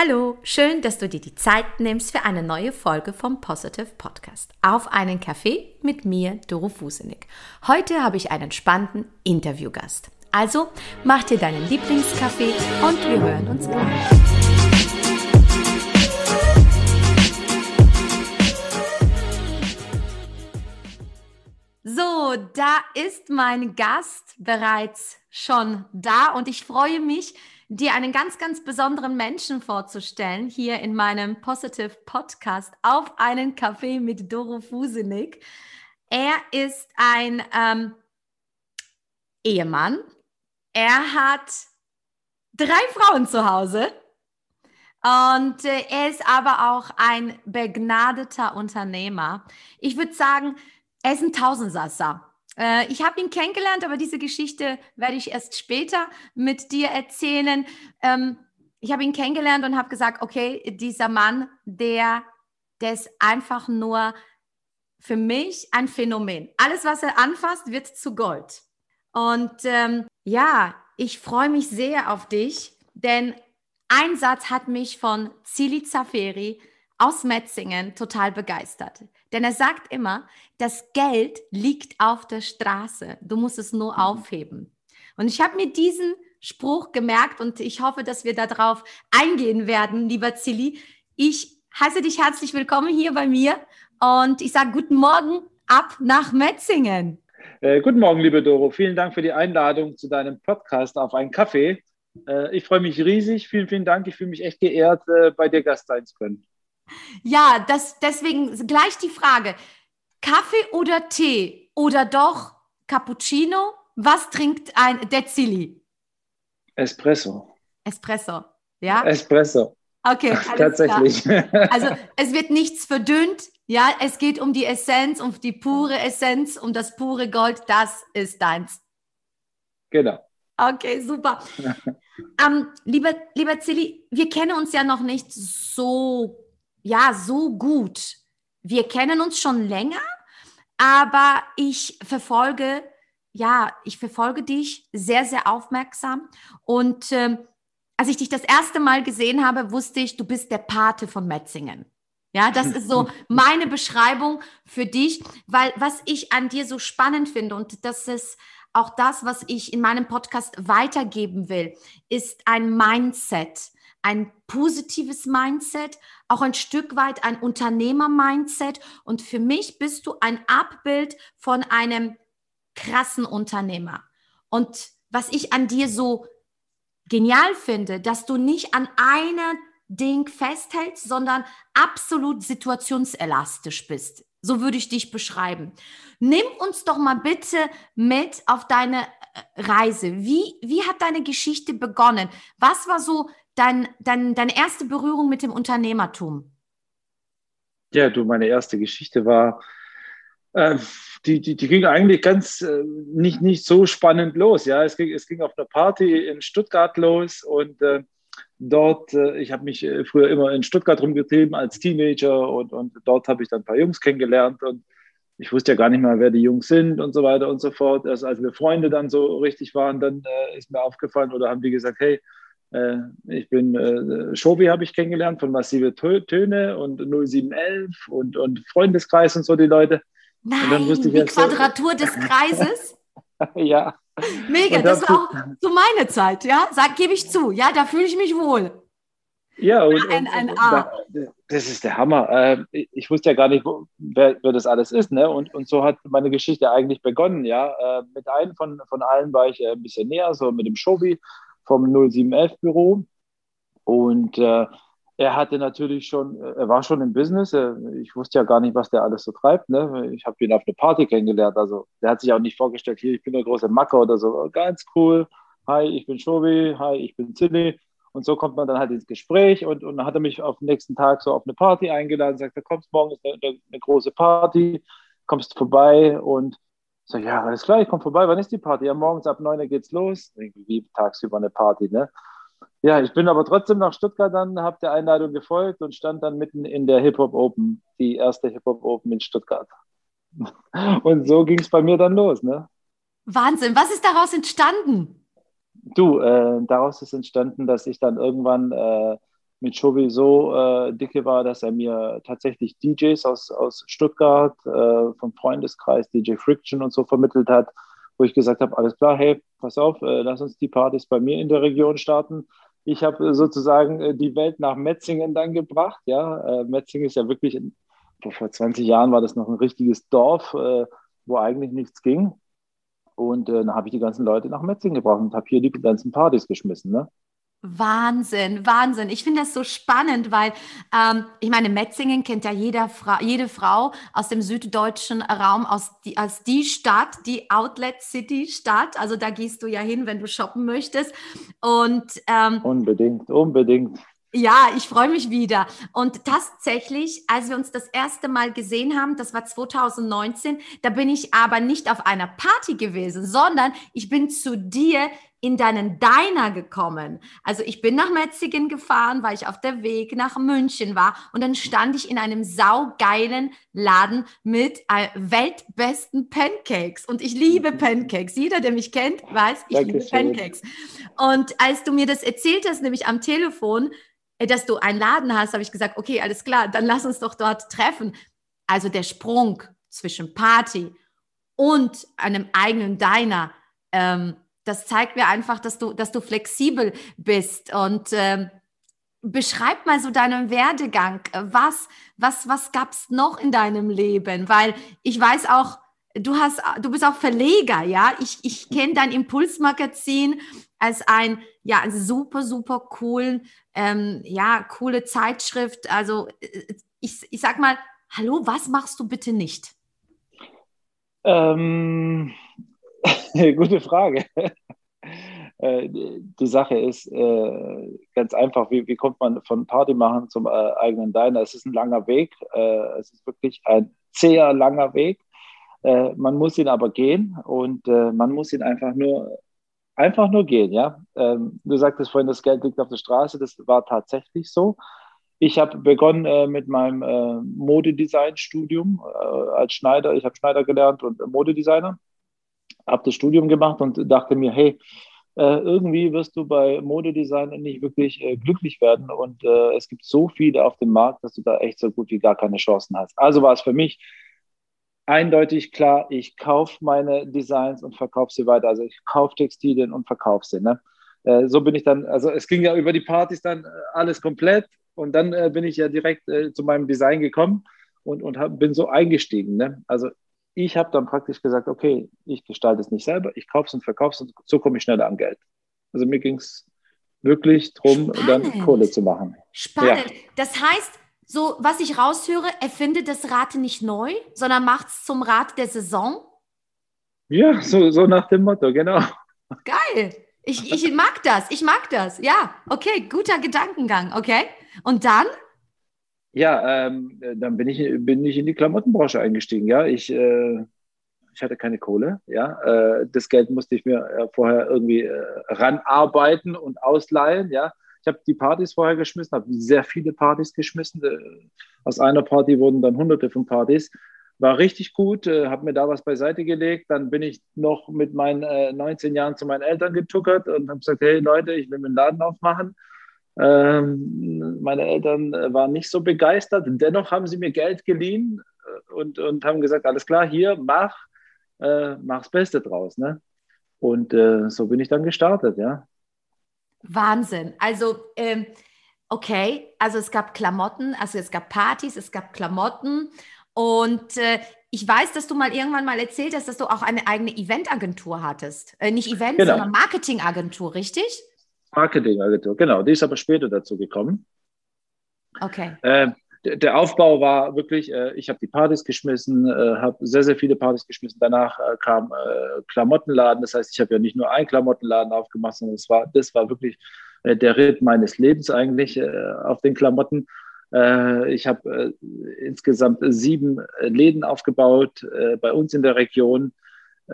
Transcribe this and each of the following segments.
Hallo, schön, dass du dir die Zeit nimmst für eine neue Folge vom Positive Podcast. Auf einen Kaffee mit mir, Doro Fusenig. Heute habe ich einen spannenden Interviewgast. Also mach dir deinen Lieblingskaffee und wir hören uns gleich. So, da ist mein Gast bereits schon da und ich freue mich, dir einen ganz, ganz besonderen Menschen vorzustellen, hier in meinem Positive Podcast auf einen Kaffee mit Doro Fusenig. Er ist ein ähm, Ehemann. Er hat drei Frauen zu Hause. Und äh, er ist aber auch ein begnadeter Unternehmer. Ich würde sagen, er ist ein Tausendsasser. Äh, ich habe ihn kennengelernt, aber diese Geschichte werde ich erst später mit dir erzählen. Ähm, ich habe ihn kennengelernt und habe gesagt, okay, dieser Mann, der, der ist einfach nur für mich ein Phänomen. Alles, was er anfasst, wird zu Gold. Und ähm, ja, ich freue mich sehr auf dich, denn ein Satz hat mich von Zili Zaferi aus Metzingen total begeistert. Denn er sagt immer, das Geld liegt auf der Straße. Du musst es nur mhm. aufheben. Und ich habe mir diesen Spruch gemerkt und ich hoffe, dass wir darauf eingehen werden, lieber Zilli. Ich heiße dich herzlich willkommen hier bei mir und ich sage guten Morgen ab nach Metzingen. Äh, guten Morgen, liebe Doro. Vielen Dank für die Einladung zu deinem Podcast auf einen Kaffee. Äh, ich freue mich riesig. Vielen, vielen Dank. Ich fühle mich echt geehrt, äh, bei dir Gast sein zu können. Ja, das, deswegen gleich die Frage. Kaffee oder Tee oder doch Cappuccino? Was trinkt ein Dezili? Espresso. Espresso, ja? Espresso. Okay, tatsächlich. Klar. Also es wird nichts verdünnt, ja, es geht um die Essenz, um die pure Essenz, um das pure Gold, das ist deins. Genau. Okay, super. ähm, lieber, lieber Zilli, wir kennen uns ja noch nicht so ja so gut. Wir kennen uns schon länger, aber ich verfolge, ja, ich verfolge dich sehr, sehr aufmerksam. Und äh, als ich dich das erste Mal gesehen habe, wusste ich, du bist der Pate von Metzingen. Ja, das ist so meine Beschreibung für dich, weil was ich an dir so spannend finde und das ist auch das, was ich in meinem Podcast weitergeben will, ist ein Mindset ein positives Mindset, auch ein Stück weit ein Unternehmer-Mindset. Und für mich bist du ein Abbild von einem krassen Unternehmer. Und was ich an dir so genial finde, dass du nicht an einer Ding festhältst, sondern absolut situationselastisch bist. So würde ich dich beschreiben. Nimm uns doch mal bitte mit auf deine äh, Reise. Wie, wie hat deine Geschichte begonnen? Was war so dein, dein, deine erste Berührung mit dem Unternehmertum? Ja, du, meine erste Geschichte war, äh, die, die, die ging eigentlich ganz äh, nicht, nicht so spannend los. Ja, es ging, es ging auf einer Party in Stuttgart los und äh, dort, äh, ich habe mich äh, früher immer in Stuttgart rumgetrieben als Teenager und, und dort habe ich dann ein paar Jungs kennengelernt und ich wusste ja gar nicht mal, wer die Jungs sind und so weiter und so fort. Erst als wir Freunde dann so richtig waren, dann äh, ist mir aufgefallen oder haben die gesagt, hey, ich bin äh, Shobi habe ich kennengelernt von Massive Töne und 0711 und, und Freundeskreis und so die Leute. Nein, die Quadratur so, des Kreises? ja. Mega, das war auch so meine Zeit, ja, sag, gebe ich zu, ja, da fühle ich mich wohl. Ja, und, ein, ein A. das ist der Hammer. Ähm, ich wusste ja gar nicht, wer, wer das alles ist, ne? Und, und so hat meine Geschichte eigentlich begonnen, ja. Äh, mit einem von, von allen war ich ein bisschen näher, so mit dem Shobi vom 0711-Büro. Und äh, er hatte natürlich schon, er war schon im Business. Ich wusste ja gar nicht, was der alles so treibt. Ne? Ich habe ihn auf eine Party kennengelernt. Also der hat sich auch nicht vorgestellt, hier, ich bin der große Macker oder so. Ganz cool. Hi, ich bin Shobi. Hi, ich bin Zilli. Und so kommt man dann halt ins Gespräch und, und dann hat er mich auf den nächsten Tag so auf eine Party eingeladen, sagt, kommst morgen ist eine, eine, große Party, kommst vorbei und Sag ja, alles klar, ich komme vorbei. Wann ist die Party? Ja, morgens ab 9 Uhr geht's los. Wie tagsüber eine Party, ne? Ja, ich bin aber trotzdem nach Stuttgart dann, habe der Einladung gefolgt und stand dann mitten in der Hip-Hop Open, die erste Hip-Hop Open in Stuttgart. Und so ging es bei mir dann los, ne? Wahnsinn, was ist daraus entstanden? Du, äh, daraus ist entstanden, dass ich dann irgendwann äh, mit Shobi so äh, dicke war, dass er mir tatsächlich DJs aus, aus Stuttgart äh, vom Freundeskreis, DJ Friction und so vermittelt hat, wo ich gesagt habe, alles klar, hey, pass auf, äh, lass uns die Partys bei mir in der Region starten. Ich habe sozusagen äh, die Welt nach Metzingen dann gebracht. Ja, äh, Metzingen ist ja wirklich, vor 20 Jahren war das noch ein richtiges Dorf, äh, wo eigentlich nichts ging. Und dann habe ich die ganzen Leute nach Metzingen gebracht und habe hier die ganzen Partys geschmissen. Ne? Wahnsinn, Wahnsinn. Ich finde das so spannend, weil ähm, ich meine, Metzingen kennt ja jeder Fra jede Frau aus dem süddeutschen Raum aus die, als die Stadt, die Outlet City Stadt. Also da gehst du ja hin, wenn du shoppen möchtest. Und ähm, unbedingt, unbedingt. Ja, ich freue mich wieder. Und tatsächlich, als wir uns das erste Mal gesehen haben, das war 2019, da bin ich aber nicht auf einer Party gewesen, sondern ich bin zu dir in deinen Diner gekommen. Also ich bin nach Metzingen gefahren, weil ich auf der Weg nach München war und dann stand ich in einem saugeilen Laden mit äh, weltbesten Pancakes und ich liebe Pancakes. Jeder, der mich kennt, weiß, ich Dankeschön. liebe Pancakes. Und als du mir das erzählt hast, nämlich am Telefon, äh, dass du einen Laden hast, habe ich gesagt, okay, alles klar, dann lass uns doch dort treffen. Also der Sprung zwischen Party und einem eigenen Diner, ähm, das zeigt mir einfach, dass du, dass du flexibel bist und ähm, beschreib mal so deinen Werdegang. Was, was, was gab es noch in deinem Leben? Weil ich weiß auch, du hast, du bist auch Verleger, ja. Ich, ich kenne dein Impulsmagazin als ein, ja, super, super coolen, ähm, ja, coole Zeitschrift. Also äh, ich, ich sag mal, hallo, was machst du bitte nicht? Ähm, gute Frage. Äh, die Sache ist äh, ganz einfach, wie, wie kommt man von Party machen zum äh, eigenen Diner? Es ist ein langer Weg, es ist wirklich ein sehr langer Weg. man muss ihn aber gehen und man muss ihn einfach nur einfach nur gehen, ja. Ähm, du sagtest vorhin, das Geld liegt auf der Straße, das war tatsächlich so. Ich habe begonnen äh, mit meinem äh, Modedesign-Studium äh, als Schneider. Ich habe Schneider gelernt und Modedesigner. Habe das Studium gemacht und dachte mir, hey, äh, irgendwie wirst du bei Modedesign nicht wirklich äh, glücklich werden. Und äh, es gibt so viele auf dem Markt, dass du da echt so gut wie gar keine Chancen hast. Also war es für mich eindeutig klar, ich kaufe meine Designs und verkaufe sie weiter. Also ich kaufe Textilien und verkaufe sie. Ne? So bin ich dann, also es ging ja über die Partys dann alles komplett und dann bin ich ja direkt zu meinem Design gekommen und, und hab, bin so eingestiegen. Ne? Also ich habe dann praktisch gesagt, okay, ich gestalte es nicht selber, ich kaufe es und verkaufe es und so komme ich schneller an Geld. Also mir ging es wirklich darum, dann Kohle zu machen. Spannend. Ja. Das heißt, so, was ich raushöre, erfindet das Rad nicht neu, sondern macht es zum Rad der Saison. Ja, so, so nach dem Motto, genau. Geil. Ich, ich mag das, ich mag das. Ja, okay, guter Gedankengang, okay. Und dann? Ja, ähm, dann bin ich, bin ich in die Klamottenbranche eingestiegen. Ja, ich, äh, ich hatte keine Kohle. Ja, äh, das Geld musste ich mir äh, vorher irgendwie äh, ranarbeiten und ausleihen. Ja, ich habe die Partys vorher geschmissen, habe sehr viele Partys geschmissen. Äh, aus einer Party wurden dann hunderte von Partys. War richtig gut, äh, habe mir da was beiseite gelegt. Dann bin ich noch mit meinen äh, 19 Jahren zu meinen Eltern getuckert und habe gesagt, hey Leute, ich will mir einen Laden aufmachen. Ähm, meine Eltern äh, waren nicht so begeistert. Dennoch haben sie mir Geld geliehen äh, und, und haben gesagt, alles klar, hier, mach, äh, mach's Beste draus. Ne? Und äh, so bin ich dann gestartet, ja. Wahnsinn. Also, ähm, okay, also es gab Klamotten, also es gab Partys, es gab Klamotten und äh, ich weiß, dass du mal irgendwann mal erzählt hast, dass du auch eine eigene Eventagentur hattest. Äh, nicht Event, genau. sondern Marketingagentur, richtig? Marketingagentur, genau. Die ist aber später dazu gekommen. Okay. Äh, der Aufbau war wirklich, äh, ich habe die Partys geschmissen, äh, habe sehr, sehr viele Partys geschmissen. Danach äh, kam äh, Klamottenladen. Das heißt, ich habe ja nicht nur einen Klamottenladen aufgemacht, sondern das war, das war wirklich äh, der Ritt meines Lebens eigentlich äh, auf den Klamotten. ich habe insgesamt sieben Läden aufgebaut bei uns in der Region.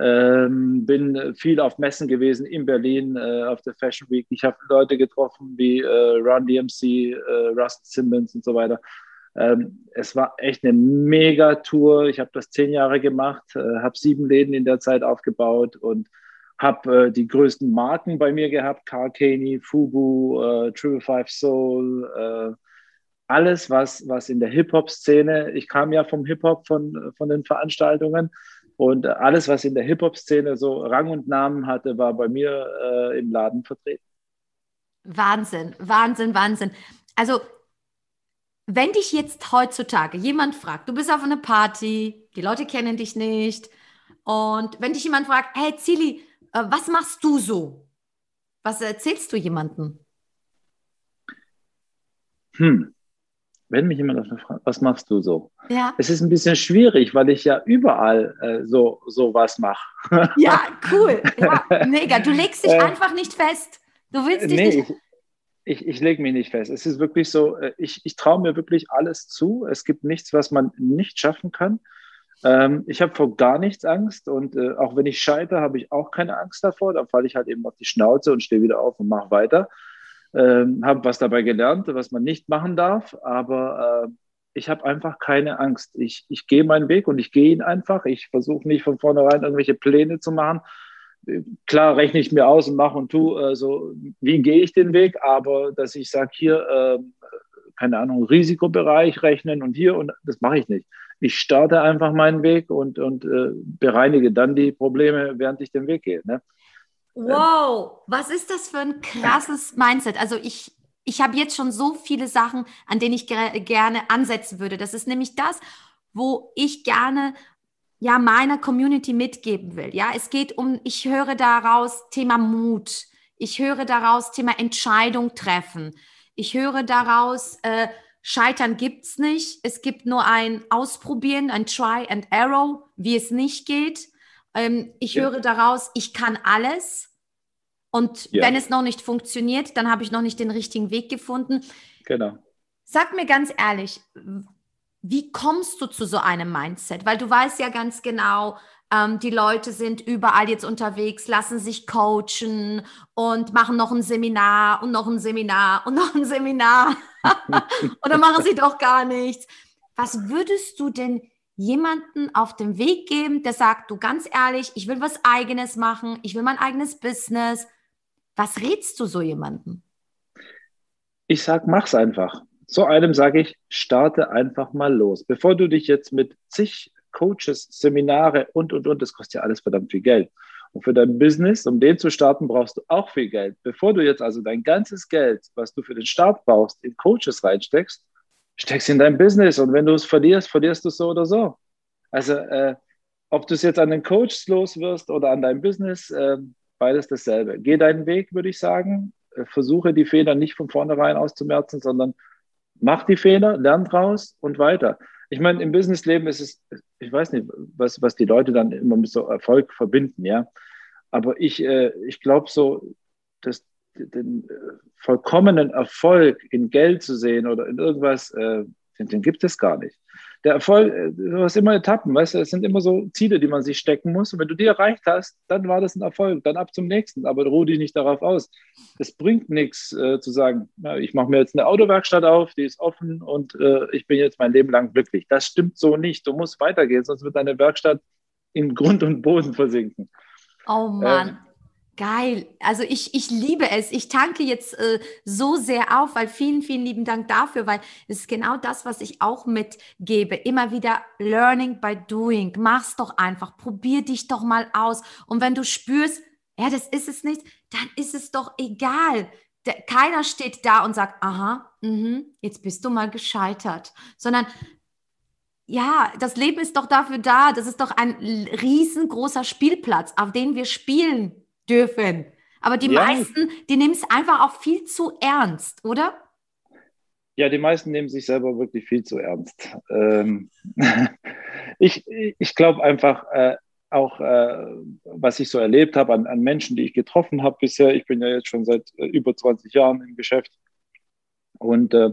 Ähm, bin viel auf Messen gewesen in Berlin auf der Fashion Week. Ich habe Leute getroffen wie Run DMC, Rust Simmons und so weiter. Ähm, es war echt eine mega Tour. Ich habe das zehn Jahre gemacht, äh, habe sieben Läden in der Zeit aufgebaut und, habe äh, die größten Marken bei mir gehabt, Carl Caney, Fubu, äh, Triple Five Soul, äh, alles, was, was in der Hip-Hop-Szene, ich kam ja vom Hip-Hop von, von den Veranstaltungen und alles, was in der Hip-Hop-Szene so Rang und Namen hatte, war bei mir äh, im Laden vertreten. Wahnsinn, Wahnsinn, Wahnsinn. Also, wenn dich jetzt heutzutage jemand fragt, du bist auf einer Party, die Leute kennen dich nicht, und wenn dich jemand fragt, hey Zili, äh, was machst du so? Was erzählst du jemandem? Hm. Wenn mich jemand fragt, was machst du so? Ja. Es ist ein bisschen schwierig, weil ich ja überall äh, so, so was mache. Ja, cool. Ja, mega. Du legst dich äh, einfach nicht fest. Du willst dich nee, nicht. Ich, ich, ich lege mich nicht fest. Es ist wirklich so, äh, ich, ich traue mir wirklich alles zu. Es gibt nichts, was man nicht schaffen kann. Ähm, ich habe vor gar nichts Angst und äh, auch wenn ich scheitere, habe ich auch keine Angst davor. Da falle ich halt eben auf die Schnauze und stehe wieder auf und mache weiter. Ähm, habe was dabei gelernt, was man nicht machen darf, aber äh, ich habe einfach keine Angst. Ich, ich gehe meinen Weg und ich gehe ihn einfach. Ich versuche nicht von vornherein irgendwelche Pläne zu machen. Klar rechne ich mir aus und mache und tue, äh, so, wie gehe ich den Weg, aber dass ich sage, hier, äh, keine Ahnung, Risikobereich rechnen und hier und das mache ich nicht ich starte einfach meinen Weg und, und äh, bereinige dann die Probleme, während ich den Weg gehe. Ne? Wow, was ist das für ein krasses Mindset? Also ich, ich habe jetzt schon so viele Sachen, an denen ich ger gerne ansetzen würde. Das ist nämlich das, wo ich gerne ja meiner Community mitgeben will. Ja, es geht um, ich höre daraus Thema Mut. Ich höre daraus Thema Entscheidung treffen. Ich höre daraus äh, Scheitern gibt's nicht. Es gibt nur ein Ausprobieren, ein Try and Arrow, wie es nicht geht. Ähm, ich ja. höre daraus, ich kann alles. Und ja. wenn es noch nicht funktioniert, dann habe ich noch nicht den richtigen Weg gefunden. Genau. Sag mir ganz ehrlich, wie kommst du zu so einem Mindset? Weil du weißt ja ganz genau, ähm, die Leute sind überall jetzt unterwegs, lassen sich coachen und machen noch ein Seminar und noch ein Seminar und noch ein Seminar. Oder machen sie doch gar nichts. Was würdest du denn jemanden auf dem Weg geben, der sagt, du ganz ehrlich, ich will was eigenes machen, ich will mein eigenes Business. Was rätst du so jemanden? Ich sag, mach's einfach. So einem sage ich, starte einfach mal los. Bevor du dich jetzt mit zig Coaches, Seminare und, und, und, das kostet ja alles verdammt viel Geld. Und für dein Business, um den zu starten, brauchst du auch viel Geld. Bevor du jetzt also dein ganzes Geld, was du für den Start brauchst, in Coaches reinsteckst, steckst in dein Business. Und wenn du es verlierst, verlierst du es so oder so. Also, äh, ob du es jetzt an den Coaches los wirst oder an deinem Business, äh, beides dasselbe. Geh deinen Weg, würde ich sagen. Äh, versuche die Fehler nicht von vornherein auszumerzen, sondern mach die Fehler, lern draus und weiter. Ich meine, im Businessleben ist es, ich weiß nicht, was, was die Leute dann immer mit so Erfolg verbinden, ja. Aber ich, äh, ich glaube so, dass den äh, vollkommenen Erfolg in Geld zu sehen oder in irgendwas, äh, den, den gibt es gar nicht der Erfolg, äh, du hast immer Etappen, weißt du, es sind immer so Ziele, die man sich stecken muss. Und wenn du die erreicht hast, dann war das ein Erfolg, dann ab zum nächsten. Aber ruh dich nicht darauf aus. Es bringt nichts äh, zu sagen, na, ich mache mir jetzt eine Autowerkstatt auf, die ist offen und äh, ich bin jetzt mein Leben lang glücklich. Das stimmt so nicht. Du musst weitergehen, sonst wird deine Werkstatt in Grund und Boden versinken. Oh Mann. Ähm, Geil. Also ich, ich liebe es. Ich tanke jetzt äh, so sehr auf, weil vielen, vielen lieben Dank dafür, weil es ist genau das, was ich auch mitgebe. Immer wieder Learning by Doing. Mach's doch einfach. Probier dich doch mal aus. Und wenn du spürst, ja, das ist es nicht, dann ist es doch egal. Der, keiner steht da und sagt, aha, mh, jetzt bist du mal gescheitert, sondern ja, das Leben ist doch dafür da. Das ist doch ein riesengroßer Spielplatz, auf dem wir spielen dürfen. Aber die ja. meisten, die nehmen es einfach auch viel zu ernst, oder? Ja, die meisten nehmen sich selber wirklich viel zu ernst. Ähm, ich ich glaube einfach, äh, auch äh, was ich so erlebt habe an, an, Menschen, die ich getroffen habe bisher, ich bin ja jetzt schon seit äh, über 20 Jahren im Geschäft. Und äh,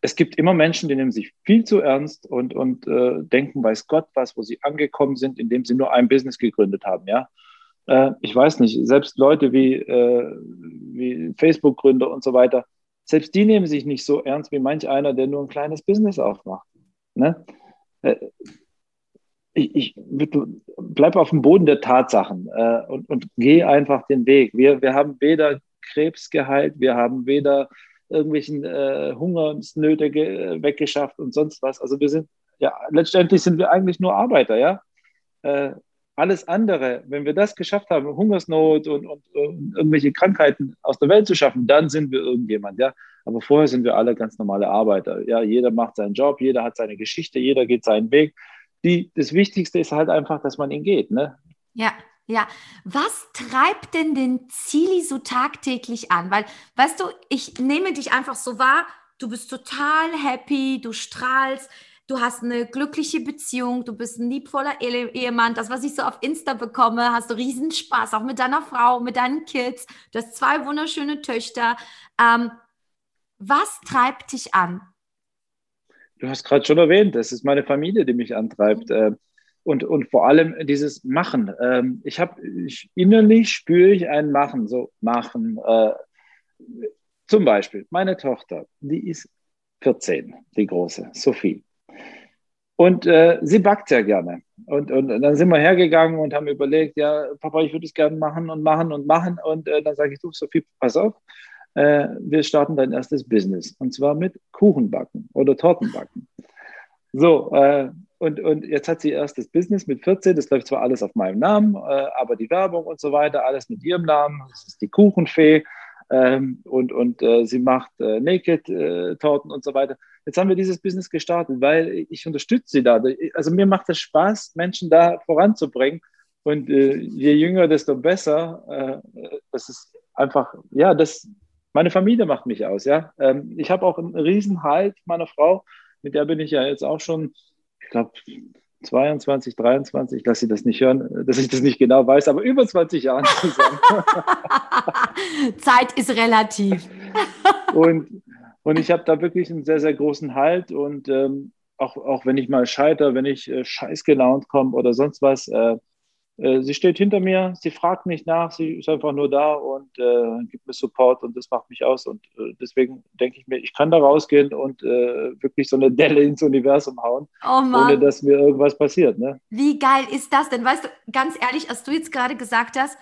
es gibt immer Menschen, die nehmen sich viel zu ernst und, und äh, denken, weiß Gott was, wo sie angekommen sind, indem sie nur ein Business gegründet haben. Ja? Äh, ich weiß nicht, selbst Leute wie, äh, wie Facebook-Gründer und so weiter, selbst die nehmen sich nicht so ernst wie manch einer, der nur ein kleines Business aufmacht. Ne? Äh, ich, ich bleib auf dem Boden der Tatsachen äh, und, und geh einfach den Weg. Wir, wir haben weder Krebs geheilt, wir haben weder irgendwelchen äh, Hungersnöte weggeschafft und sonst was. Also wir sind, ja, letztendlich sind wir eigentlich nur Arbeiter, ja. Äh, alles andere, wenn wir das geschafft haben, Hungersnot und, und, und, irgendwelche Krankheiten aus der Welt zu schaffen, dann sind wir irgendjemand, ja. Aber vorher sind wir alle ganz normale Arbeiter. Ja, jeder macht seinen Job, jeder hat seine Geschichte, jeder geht seinen Weg. Die, das Wichtigste ist halt einfach, dass man ihn geht, ne? Ja, ja, was treibt denn den Zili so tagtäglich an? Weil, weißt du, ich nehme dich einfach so wahr, du bist total happy, du strahlst, du hast eine glückliche Beziehung, du bist ein liebvoller Ehemann. Das, was ich so auf Insta bekomme, hast du riesen Spaß, auch mit deiner Frau, mit deinen Kids. Du hast zwei wunderschöne Töchter. Ähm, was treibt dich an? Du hast gerade schon erwähnt, das ist meine Familie, die mich antreibt. Mhm und, und vor allem dieses Machen. Ähm, ich habe innerlich spüre ich ein Machen, so Machen. Äh, zum Beispiel meine Tochter, die ist 14, die große, Sophie. Und äh, sie backt sehr gerne. Und, und, und, dann sind wir hergegangen und haben überlegt, ja, Papa, ich würde es gerne machen und machen und machen. Und äh, dann sage ich, du, Sophie, pass auf, äh, wir starten dein erstes Business. Und zwar mit Kuchenbacken oder Tortenbacken. So, äh, und, und jetzt hat sie erst das Business mit 14, das läuft zwar alles auf meinem Namen, äh, aber die Werbung und so weiter, alles mit ihrem Namen. Das ist die Kuchenfee ähm, und, und äh, sie macht Naked-Torten und so weiter. Jetzt haben wir dieses Business gestartet, weil ich unterstütze sie da. Also mir macht es Spaß, Menschen da voranzubringen. Und äh, je jünger, desto besser. Äh, das ist einfach, ja, das, meine Familie macht mich aus. Ja, ähm, ich habe auch einen Riesenhalt meiner Frau, mit der bin ich ja jetzt auch schon ich glaube, 22, 23, ich lasse Sie das nicht hören, dass ich das nicht genau weiß, aber über 20 Jahren zusammen. Zeit ist relativ. und, und ich habe da wirklich einen sehr, sehr großen Halt und ähm, auch, auch wenn ich mal scheiter, wenn ich äh, scheiß gelaunt komme oder sonst was, äh, äh, sie steht hinter mir, sie fragt nicht nach, sie ist einfach nur da und äh, gibt mir Support und das macht mich aus. Und äh, deswegen denke ich mir, ich kann da rausgehen und äh, wirklich so eine Delle ins Universum hauen, oh ohne dass mir irgendwas passiert. Ne? Wie geil ist das denn? Weißt du, ganz ehrlich, als du jetzt gerade gesagt hast,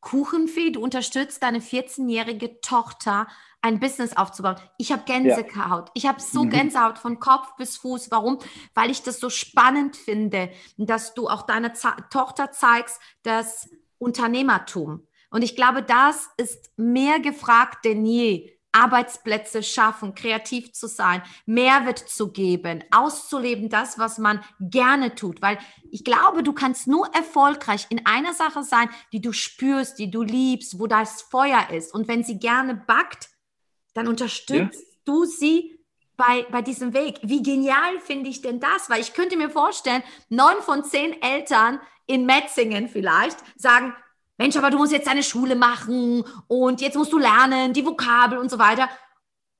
Kuchenfee, du unterstützt deine 14-jährige Tochter ein Business aufzubauen. Ich habe Gänsehaut. Ja. Ich habe so mhm. Gänsehaut von Kopf bis Fuß. Warum? Weil ich das so spannend finde, dass du auch deiner Tochter zeigst, das Unternehmertum. Und ich glaube, das ist mehr gefragt denn je. Arbeitsplätze schaffen, kreativ zu sein, Mehrwert zu geben, auszuleben, das, was man gerne tut. Weil ich glaube, du kannst nur erfolgreich in einer Sache sein, die du spürst, die du liebst, wo das Feuer ist. Und wenn sie gerne backt, dann unterstützt ja. du sie bei, bei diesem Weg. Wie genial finde ich denn das? Weil ich könnte mir vorstellen, neun von zehn Eltern in Metzingen vielleicht sagen, Mensch, aber du musst jetzt deine Schule machen und jetzt musst du lernen, die Vokabel und so weiter.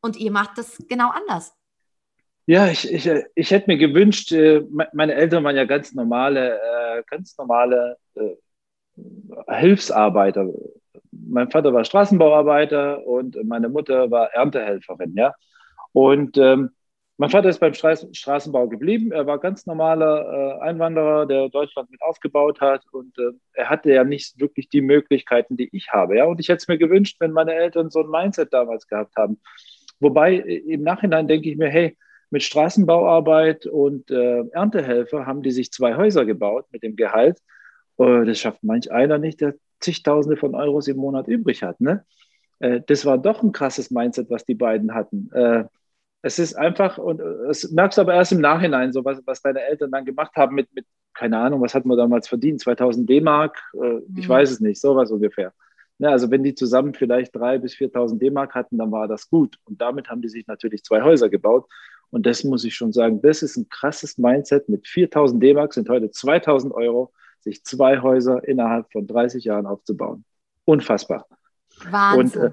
Und ihr macht das genau anders. Ja, ich, ich, ich hätte mir gewünscht, äh, meine Eltern waren ja ganz normale, äh, ganz normale äh, Hilfsarbeiter, mein Vater war Straßenbauarbeiter und meine Mutter war Erntehelferin, ja. Und ähm, mein Vater ist beim Straßenbau geblieben. Er war ganz normaler äh, Einwanderer, der Deutschland mit aufgebaut hat. Und äh, er hatte ja nicht wirklich die Möglichkeiten, die ich habe. Und ich hätte es mir gewünscht, wenn meine Eltern so ein Mindset damals gehabt haben. Wobei äh, im Nachhinein denke ich mir, hey, mit Straßenbauarbeit und Erntehelfer haben die sich zwei Häuser gebaut mit dem Gehalt. Das schafft manch einer nicht, der zigtausende von Euros im Monat übrig hat. Ne? Das war doch ein krasses Mindset, was die beiden hatten. Äh, es ist einfach, und es merkst du aber erst im Nachhinein, so was, was deine Eltern dann gemacht haben mit, mit, keine Ahnung, was hat man damals verdient? 2000 D-Mark? Äh, ich mhm. weiß es nicht, sowas ungefähr. Ja, also wenn die zusammen vielleicht 3.000 bis 4.000 D-Mark hatten, dann war das gut. Und damit haben die sich natürlich zwei Häuser gebaut. Und das muss ich schon sagen, das ist ein krasses Mindset. Mit 4.000 D-Mark sind heute 2.000 Euro sich zwei Häuser innerhalb von 30 Jahren aufzubauen. Unfassbar. Wahnsinn. Und, äh,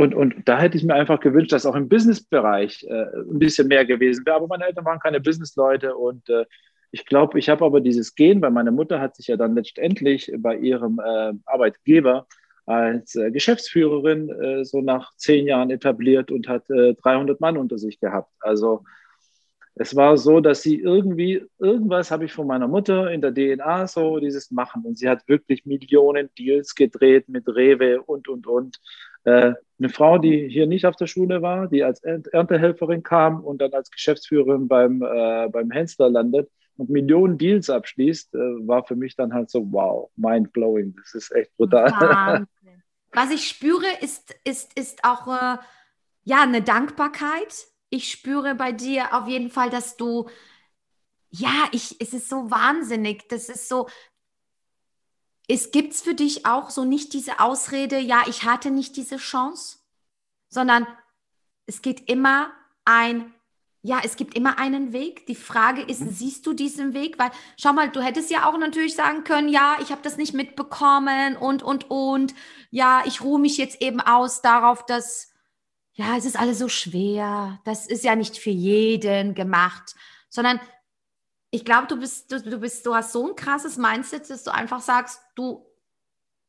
und, und da hätte ich mir einfach gewünscht, dass auch im Businessbereich äh, ein bisschen mehr gewesen wäre. Aber meine Eltern waren keine Businessleute und äh, ich glaube, ich habe aber dieses Gen, weil meine Mutter hat sich ja dann letztendlich bei ihrem äh, Arbeitgeber als äh, Geschäftsführerin äh, so nach zehn Jahren etabliert und hat 300 Mann unter sich gehabt. Also es war so, dass sie irgendwie, irgendwas habe ich von meiner Mutter in der DNA so dieses Machen. Und sie hat wirklich Millionen Deals gedreht mit Rewe und, und, und. Eine Frau, die hier nicht auf der Schule war, die als Erntehelferin kam und dann als Geschäftsführerin beim, äh, beim Hensler landet und Millionen Deals abschließt, äh, war für mich dann halt so, wow, mind-blowing. Das ist echt brutal. Wahnsinn. Was ich spüre, ist, ist, ist auch äh, ja, eine Dankbarkeit ich spüre bei dir auf jeden Fall, dass du, ja, ich, es ist so wahnsinnig, das ist so, es gibt für dich auch so nicht diese Ausrede, ja, ich hatte nicht diese Chance, sondern es geht immer ein, ja, es gibt immer einen Weg. Die Frage ist, mhm. siehst du diesen Weg? Weil, schau mal, du hättest ja auch natürlich sagen können, ja, ich habe das nicht mitbekommen und, und, und. Ja, ich ruhe mich jetzt eben aus darauf, dass ja, es ist alles so schwer, das ist ja nicht für jeden gemacht, sondern ich glaube, du bist, du, du bist, du hast so ein krasses Mindset, dass du einfach sagst, du,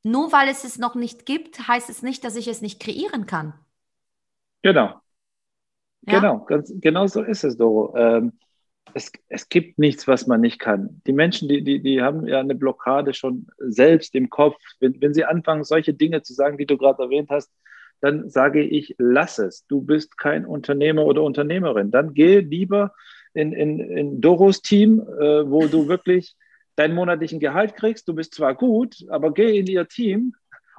nur weil es es noch nicht gibt, heißt es nicht, dass ich es nicht kreieren kann. Genau. Ja? Genau, ganz, genau so ist es, Doro. Ähm, es, es gibt nichts, was man nicht kann. Die Menschen, die, die, die haben ja eine Blockade schon selbst im Kopf. Wenn, wenn sie anfangen, solche Dinge zu sagen, die du gerade erwähnt hast, dann sage ich, lass es. Du bist kein Unternehmer oder Unternehmerin. Dann geh lieber in, in, in Doros Team, äh, wo du wirklich deinen monatlichen Gehalt kriegst. Du bist zwar gut, aber geh in ihr Team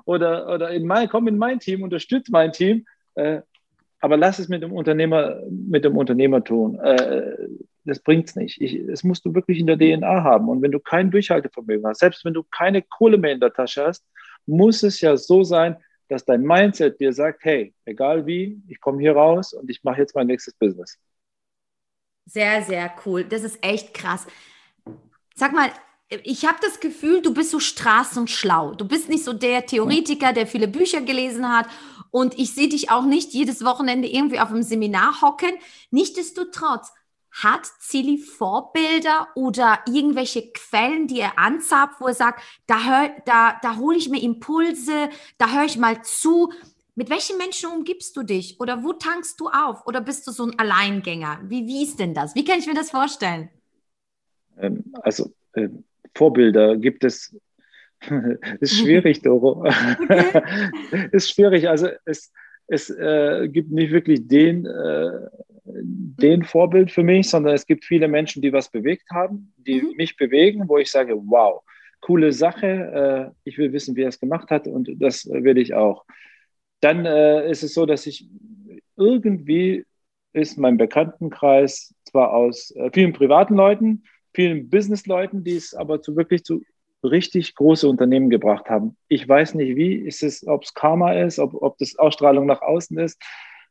oder, oder in mein, komm in mein Team, unterstütze mein Team, äh, aber lass es mit dem Unternehmer, mit dem Unternehmer tun. Äh, das bringt's nicht. Ich, das musst du wirklich in der DNA haben. Und wenn du kein Durchhaltevermögen hast, selbst wenn du keine Kohle mehr in der Tasche hast, muss es ja so sein, dass dein Mindset dir sagt, hey, egal wie, ich komme hier raus und ich mache jetzt mein nächstes Business. Sehr, sehr cool. Das ist echt krass. Sag mal, ich habe das Gefühl, du bist so straßenschlau. Du bist nicht so der Theoretiker, der viele Bücher gelesen hat. Und ich sehe dich auch nicht jedes Wochenende irgendwie auf einem Seminar hocken. Nichtsdestotrotz hat Zilli Vorbilder oder irgendwelche Quellen, die er anzapft, wo er sagt, da, da, da hole ich mir Impulse, da höre ich mal zu. Mit welchen Menschen umgibst du dich? Oder wo tankst du auf? Oder bist du so ein Alleingänger? Wie, wie ist denn das? Wie kann ich mir das vorstellen? Ähm, also äh, Vorbilder gibt es. ist schwierig, Doro. Okay. ist schwierig. Also es, es äh, gibt nicht wirklich den, äh, den Vorbild für mich, sondern es gibt viele Menschen, die was bewegt haben, die mhm. mich bewegen, wo ich sage, wow, coole Sache, äh, ich will wissen, wie er es gemacht hat und das will ich auch. Dann äh, ist es so, dass ich irgendwie ist mein Bekanntenkreis zwar aus äh, vielen privaten Leuten, vielen Businessleuten, die es aber zu wirklich zu richtig große Unternehmen gebracht haben. Ich weiß nicht wie, ist es, ob es Karma ist, ob, ob das Ausstrahlung nach außen ist.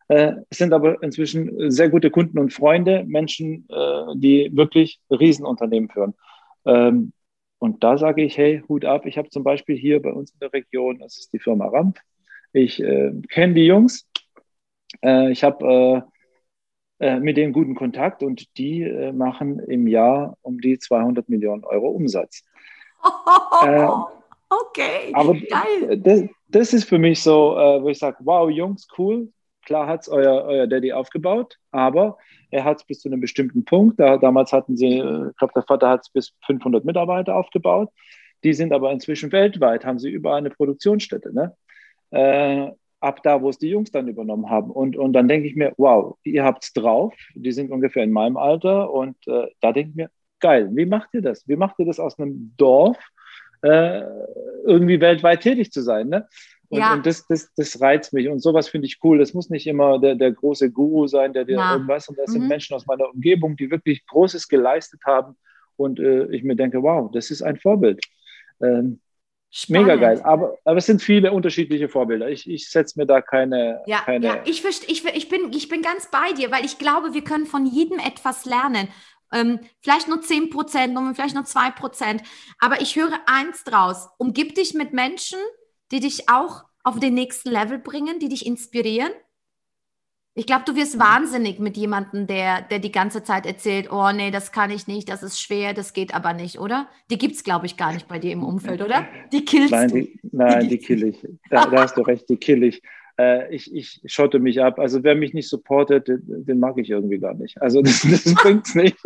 Äh, es sind aber inzwischen sehr gute Kunden und Freunde, Menschen, äh, die wirklich Riesenunternehmen führen. Ähm, und da sage ich, hey, Hut ab. Ich habe zum Beispiel hier bei uns in der Region, das ist die Firma Ramp. Ich äh, kenne die Jungs. Äh, ich habe äh, äh, mit denen guten Kontakt und die machen im Jahr um die 200 Millionen Euro Umsatz. Oh, okay, aber. Das, das, ist für mich so, wo ich sage, wow, Jungs, cool, Klar hat es euer, euer Daddy aufgebaut, aber er hat es bis zu einem bestimmten Punkt. Da, damals hatten sie, ich glaube, der Vater hat es bis 500 Mitarbeiter aufgebaut. Die sind aber inzwischen weltweit, haben sie überall eine Produktionsstätte. Ne? Äh, ab da, wo es die Jungs dann übernommen haben. Und, und dann denke ich mir, wow, ihr habt es drauf. Die sind ungefähr in meinem Alter. Und äh, da denke ich mir, geil, wie macht ihr das? Wie macht ihr das aus einem Dorf äh, irgendwie weltweit tätig zu sein? Ne? Und, ja. und das, das, das reizt mich. Und sowas finde ich cool. Das muss nicht immer der, der große Guru sein, der dir ja. irgendwas. Und das mhm. sind Menschen aus meiner Umgebung, die wirklich Großes geleistet haben. Und äh, ich mir denke, wow, das ist ein Vorbild. Ähm, mega geil. Aber, aber es sind viele unterschiedliche Vorbilder. Ich, ich setze mir da keine. Ja, keine ja. Ich, ich, ich, bin, ich bin ganz bei dir, weil ich glaube, wir können von jedem etwas lernen. Ähm, vielleicht nur 10 Prozent, vielleicht nur 2 Prozent. Aber ich höre eins draus. Umgib dich mit Menschen, die dich auch auf den nächsten Level bringen, die dich inspirieren? Ich glaube, du wirst wahnsinnig mit jemandem, der, der die ganze Zeit erzählt, oh nee, das kann ich nicht, das ist schwer, das geht aber nicht, oder? Die gibt es, glaube ich, gar nicht bei dir im Umfeld, oder? Die killst nein, du. Die, nein, die, die kill ich. Da, da, hast du recht, die kill ich. äh, ich, ich schotte mich ab. Also wer mich nicht supportet, den, den mag ich irgendwie gar nicht. Also das, das bringt's nicht.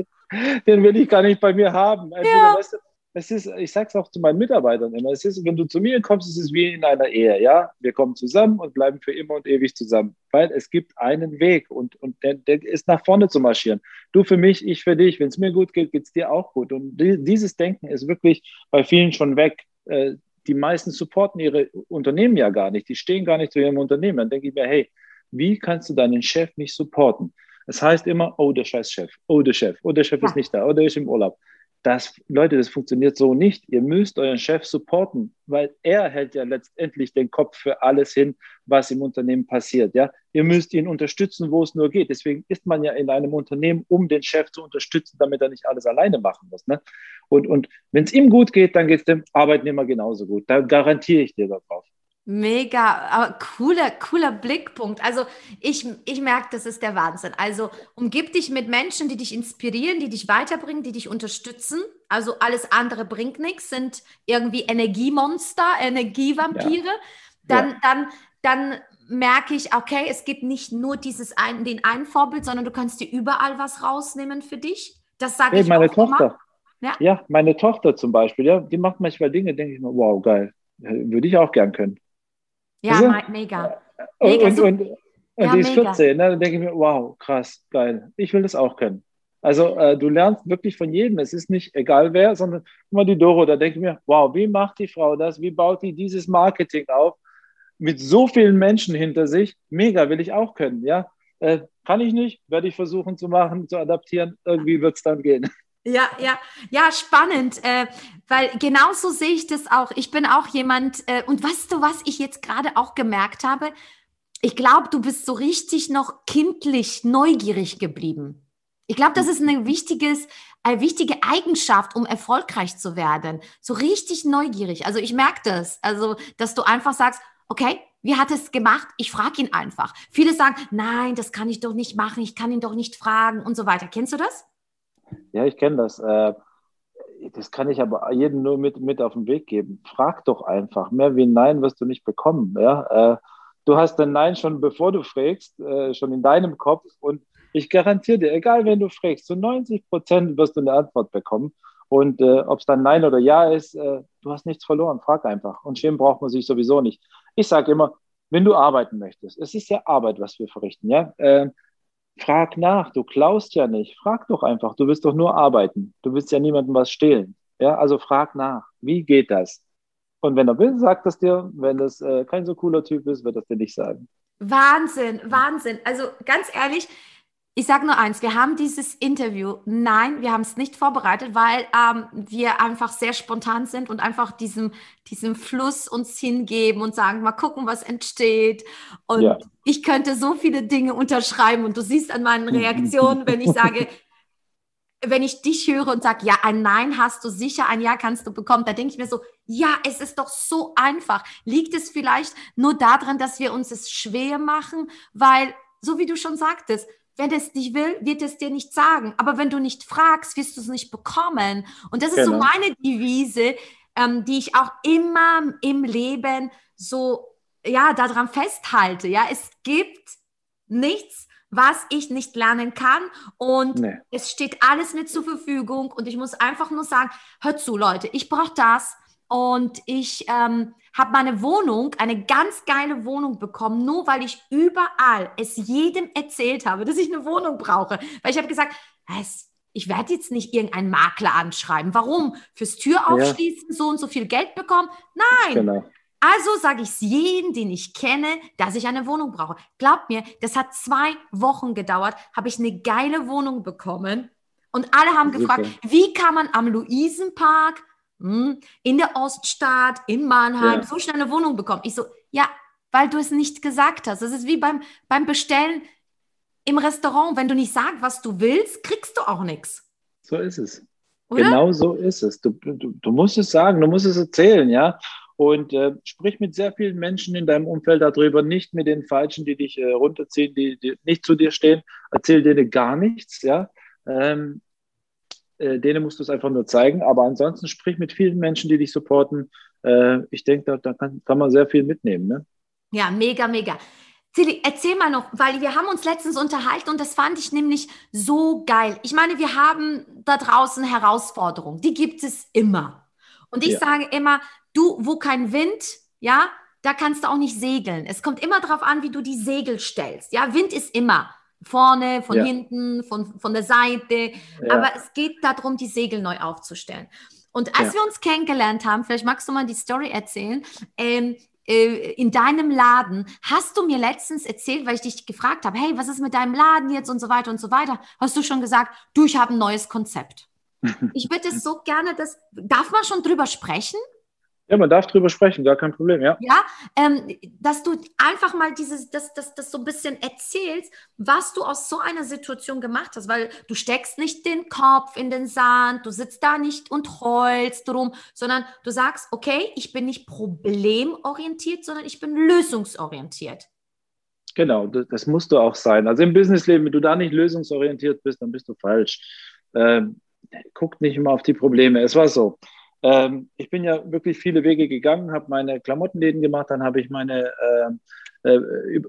Den will ich gar nicht bei mir haben. Entweder, ja. weißt du, es ist, ich sage es auch zu meinen Mitarbeitern immer, es ist, wenn du zu mir kommst, es ist wie in einer Ehe, ja. Wir kommen zusammen und bleiben für immer und ewig zusammen, weil es gibt einen Weg und, und der, der ist nach vorne zu marschieren. Du für mich, ich für dich. Wenn es mir gut geht, geht es dir auch gut. Und die, dieses Denken ist wirklich bei vielen schon weg. Äh, die meisten supporten ihre Unternehmen ja gar nicht. Die stehen gar nicht zu ihrem Unternehmen. Dann denke ich mir, hey, wie kannst du deinen Chef nicht supporten? Es das heißt immer, oh, der scheiß Chef, oh, der Chef, oh, der Chef ja. ist nicht da, oh, der ist im Urlaub. Das, Leute, das funktioniert so nicht. Ihr müsst euren Chef supporten, weil er hält ja letztendlich den Kopf für alles hin, was im Unternehmen passiert. Ja? Ihr müsst ihn unterstützen, wo es nur geht. Deswegen ist man ja in einem Unternehmen, um den Chef zu unterstützen, damit er nicht alles alleine machen muss. Ne? Und, und wenn es ihm gut geht, dann geht es dem Arbeitnehmer genauso gut. Da garantiere ich dir darauf. Mega, aber cooler, cooler Blickpunkt. Also ich, ich merke, das ist der Wahnsinn. Also umgib dich mit Menschen, die dich inspirieren, die dich weiterbringen, die dich unterstützen. Also alles andere bringt nichts, sind irgendwie Energiemonster, Energievampire. Ja. Dann, ja. dann, dann merke ich, okay, es gibt nicht nur dieses ein, den einen Vorbild, sondern du kannst dir überall was rausnehmen für dich. Das sage hey, ich meine Tochter. Ja. ja, meine Tochter zum Beispiel, ja, die macht manchmal Dinge, denke ich mir, wow, geil, würde ich auch gern können. Ja, also, mega. mega und, und, und, ja, die ist 14, ne? dann denke ich mir, wow, krass, geil. Ich will das auch können. Also äh, du lernst wirklich von jedem. Es ist nicht egal wer, sondern immer die Doro. Da denke ich mir, wow, wie macht die Frau das? Wie baut die dieses Marketing auf? Mit so vielen Menschen hinter sich. Mega, will ich auch können. Ja, äh, kann ich nicht, werde ich versuchen zu machen, zu adaptieren. Irgendwie wird es dann gehen. Ja, ja, ja, spannend, äh, weil genauso sehe ich das auch. Ich bin auch jemand, äh, und weißt du, was ich jetzt gerade auch gemerkt habe? Ich glaube, du bist so richtig noch kindlich neugierig geblieben. Ich glaube, das ist eine, wichtiges, eine wichtige Eigenschaft, um erfolgreich zu werden. So richtig neugierig. Also ich merke das. Also, dass du einfach sagst, okay, wie hat es gemacht? Ich frage ihn einfach. Viele sagen, nein, das kann ich doch nicht machen, ich kann ihn doch nicht fragen und so weiter. Kennst du das? Ja, ich kenne das. Äh, das kann ich aber jedem nur mit, mit auf den Weg geben. Frag doch einfach. Mehr wie Nein wirst du nicht bekommen. Ja? Äh, du hast ein Nein schon bevor du fragst, äh, schon in deinem Kopf. Und ich garantiere dir, egal wen du fragst, zu 90 Prozent wirst du eine Antwort bekommen. Und äh, ob es dann Nein oder Ja ist, äh, du hast nichts verloren. Frag einfach. Und schämen braucht man sich sowieso nicht. Ich sage immer, wenn du arbeiten möchtest, es ist ja Arbeit, was wir verrichten, ja. Äh, Frag nach, du klaust ja nicht. Frag doch einfach, du willst doch nur arbeiten. Du willst ja niemandem was stehlen. Ja, also frag nach, wie geht das? Und wenn er will, sagt das dir. Wenn das äh, kein so cooler Typ ist, wird das dir nicht sagen. Wahnsinn, Wahnsinn. Also ganz ehrlich, ich sage nur eins, wir haben dieses Interview, nein, wir haben es nicht vorbereitet, weil ähm, wir einfach sehr spontan sind und einfach diesem, diesem Fluss uns hingeben und sagen, mal gucken, was entsteht. Und ja. ich könnte so viele Dinge unterschreiben und du siehst an meinen Reaktionen, wenn ich sage, wenn ich dich höre und sage, ja, ein Nein hast du sicher, ein Ja kannst du bekommen, da denke ich mir so, ja, es ist doch so einfach. Liegt es vielleicht nur daran, dass wir uns es schwer machen, weil, so wie du schon sagtest, wenn es nicht will, wird es dir nicht sagen. Aber wenn du nicht fragst, wirst du es nicht bekommen. Und das ist genau. so meine Devise, ähm, die ich auch immer im Leben so, ja, daran festhalte. Ja, es gibt nichts, was ich nicht lernen kann. Und nee. es steht alles mir zur Verfügung. Und ich muss einfach nur sagen, hör zu, Leute, ich brauche das. Und ich ähm, habe meine Wohnung, eine ganz geile Wohnung bekommen, nur weil ich überall es jedem erzählt habe, dass ich eine Wohnung brauche. Weil ich habe gesagt, es, ich werde jetzt nicht irgendeinen Makler anschreiben. Warum? Fürs Tür aufschließen, ja. so und so viel Geld bekommen? Nein. Genau. Also sage ich es jedem, den ich kenne, dass ich eine Wohnung brauche. Glaubt mir, das hat zwei Wochen gedauert, habe ich eine geile Wohnung bekommen. Und alle haben Super. gefragt, wie kann man am Luisenpark hm, in der Oststadt, in Mannheim, ja. so schnell eine Wohnung bekommen. Ich so, ja, weil du es nicht gesagt hast. Das ist wie beim, beim Bestellen im Restaurant. Wenn du nicht sagst, was du willst, kriegst du auch nichts. So ist es. Oder? Genau so ist es. Du, du, du musst es sagen, du musst es erzählen, ja. Und äh, sprich mit sehr vielen Menschen in deinem Umfeld darüber, nicht mit den Falschen, die dich äh, runterziehen, die, die, nicht zu dir stehen. Erzähl denen gar nichts, ja. Ähm, äh, denen musst du es einfach nur zeigen. Aber ansonsten sprich mit vielen Menschen, die dich supporten. Äh, ich denke, da, da kann, kann, man sehr viel mitnehmen. Ne? Ja, mega, mega. Tilly, erzähl mal noch, weil wir haben uns letztens unterhalten und das fand ich nämlich so geil. Ich meine, wir haben da draußen Herausforderungen, die gibt es immer. Und ich ja. sage immer, du, wo kein Wind, ja, da kannst du auch nicht segeln. Es kommt immer darauf an, wie du die Segel stellst. Ja, Wind ist immer vorne, von ja. hinten, von, von der Seite. Ja. Aber es geht darum, die Segel neu aufzustellen. Und als wir uns kennengelernt haben, vielleicht magst du mal die Story erzählen, ähm, äh, in deinem Laden, hast du mir letztens erzählt, weil ich dich gefragt habe, hey, was ist mit deinem Laden jetzt und so weiter und so weiter, hast du schon gesagt, du, ich habe ein neues Konzept. Ich würde es so gerne, das, darf man schon drüber sprechen? Ja, man darf drüber sprechen, gar kein Problem, ja. Ja, ähm, dass du einfach mal dieses, das, das, das so ein bisschen erzählst, was du aus so einer Situation gemacht hast, weil du steckst nicht den Kopf in den Sand, du sitzt da nicht und heulst drum, sondern du sagst, okay, ich bin nicht problemorientiert, sondern ich bin lösungsorientiert. Genau, das, das musst du auch sein. Also im Businessleben, wenn du da nicht lösungsorientiert bist, dann bist du falsch. Ähm, guck nicht immer auf die Probleme. Es war so. Ähm, ich bin ja wirklich viele Wege gegangen, habe meine Klamottenläden gemacht, dann habe ich meine äh, äh,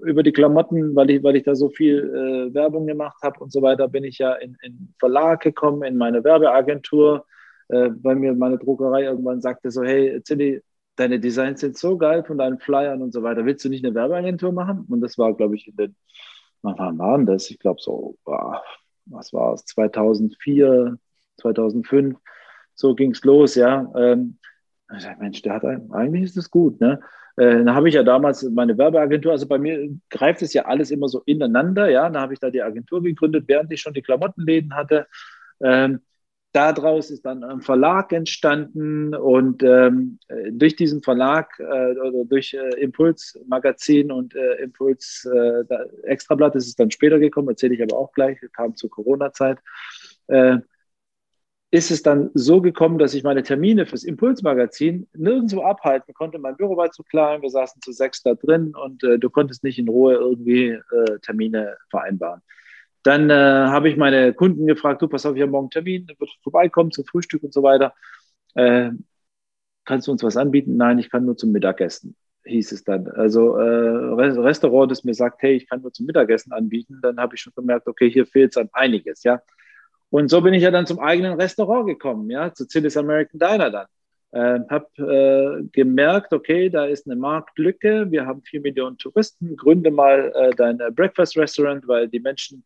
über die Klamotten, weil ich, weil ich da so viel äh, Werbung gemacht habe und so weiter, bin ich ja in, in Verlag gekommen, in meine Werbeagentur, äh, weil mir meine Druckerei irgendwann sagte so, hey, Zilli, deine Designs sind so geil von deinen Flyern und so weiter, willst du nicht eine Werbeagentur machen? Und das war, glaube ich, in den, wann waren das? Ich glaube so, was war es, 2004, 2005 so ging es los, ja. Ähm, ich sag, Mensch, der hat eigentlich ist das gut, ne? Äh, dann habe ich ja damals meine Werbeagentur, also bei mir greift es ja alles immer so ineinander, ja. Dann habe ich da die Agentur gegründet, während ich schon die Klamottenläden hatte. Ähm, daraus ist dann ein Verlag entstanden und ähm, durch diesen Verlag äh, oder durch äh, Impuls Magazin und äh, Impuls äh, Extrablatt ist es dann später gekommen, erzähle ich aber auch gleich, kam zur Corona-Zeit. Ist es dann so gekommen, dass ich meine Termine fürs Impulsmagazin nirgendwo abhalten konnte. Mein Büro war zu klein, wir saßen zu sechs da drin und äh, du konntest nicht in Ruhe irgendwie äh, Termine vereinbaren. Dann äh, habe ich meine Kunden gefragt, du, pass auf, ich habe morgen einen Termin, wird vorbeikommen zum Frühstück und so weiter. Äh, kannst du uns was anbieten? Nein, ich kann nur zum Mittagessen, hieß es dann. Also äh, Restaurant, das mir sagt, hey, ich kann nur zum Mittagessen anbieten, dann habe ich schon gemerkt, okay, hier fehlt es an einiges, ja. Und so bin ich ja dann zum eigenen Restaurant gekommen, ja, zu Zillis American Diner dann. Äh, habe äh, gemerkt, okay, da ist eine Marktlücke, wir haben vier Millionen Touristen, gründe mal äh, dein Breakfast Restaurant, weil die Menschen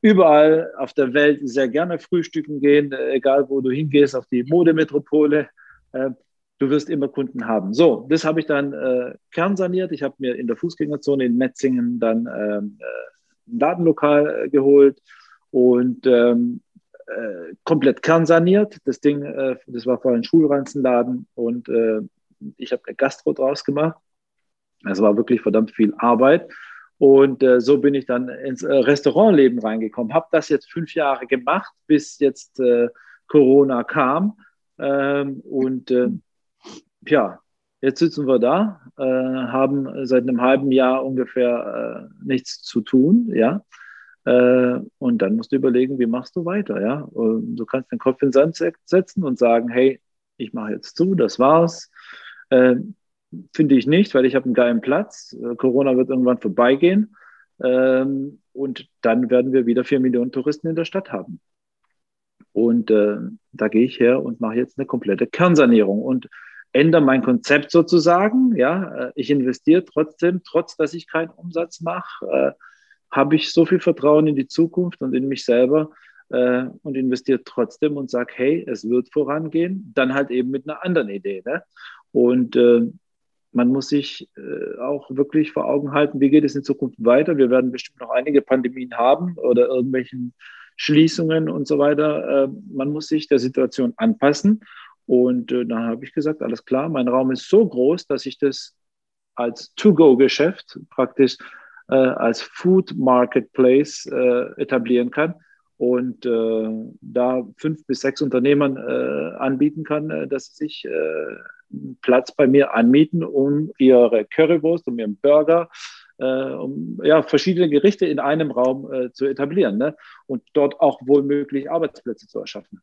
überall auf der Welt sehr gerne frühstücken gehen, äh, egal wo du hingehst, auf die Modemetropole. Äh, du wirst immer Kunden haben. So, das habe ich dann äh, kernsaniert. Ich habe mir in der Fußgängerzone in Metzingen dann ähm, ein Ladenlokal geholt und ähm, äh, komplett kernsaniert. Das Ding, äh, das war vorher ein Schulranzenladen und äh, ich habe eine Gastro draus gemacht. Das war wirklich verdammt viel Arbeit. Und äh, so bin ich dann ins äh, Restaurantleben reingekommen. Habe das jetzt fünf Jahre gemacht, bis jetzt Corona kam. Ähm, und ja, jetzt sitzen wir da, haben seit einem halben Jahr ungefähr äh, nichts zu tun. Ja, und dann musst du überlegen, wie machst du weiter, ja? Du kannst den Kopf in den Sand setzen und sagen, hey, ich mache jetzt zu, das war's. Äh, Finde ich nicht, weil ich habe einen geilen Platz. Äh, Corona wird irgendwann vorbeigehen. Ähm, und dann werden wir wieder vier Millionen Touristen in der Stadt haben. Und äh, da gehe ich her und mache jetzt eine komplette Kernsanierung und ändere mein Konzept sozusagen. Ja, äh, ich investiere trotzdem, trotz dass ich keinen Umsatz mache. Habe ich so viel Vertrauen in die Zukunft und in mich selber äh, und investiere trotzdem und sage, hey, es wird vorangehen, dann halt eben mit einer anderen Idee. Ne? Und äh, man muss sich äh, auch wirklich vor Augen halten, wie geht es in Zukunft weiter. Wir werden bestimmt noch einige Pandemien haben oder irgendwelchen Schließungen und so weiter. Äh, man muss sich der Situation anpassen. Und äh, dann habe ich gesagt, alles klar, mein Raum ist so groß, dass ich das als To-Go-Geschäft praktisch äh, als Food Marketplace äh, etablieren kann und äh, da fünf bis sechs Unternehmern äh, anbieten kann, äh, dass sie sich äh, einen Platz bei mir anmieten, um ihre Currywurst, um ihren Burger, um ja, verschiedene Gerichte in einem Raum zu etablieren ne? und dort auch wohlmöglich Arbeitsplätze zu erschaffen.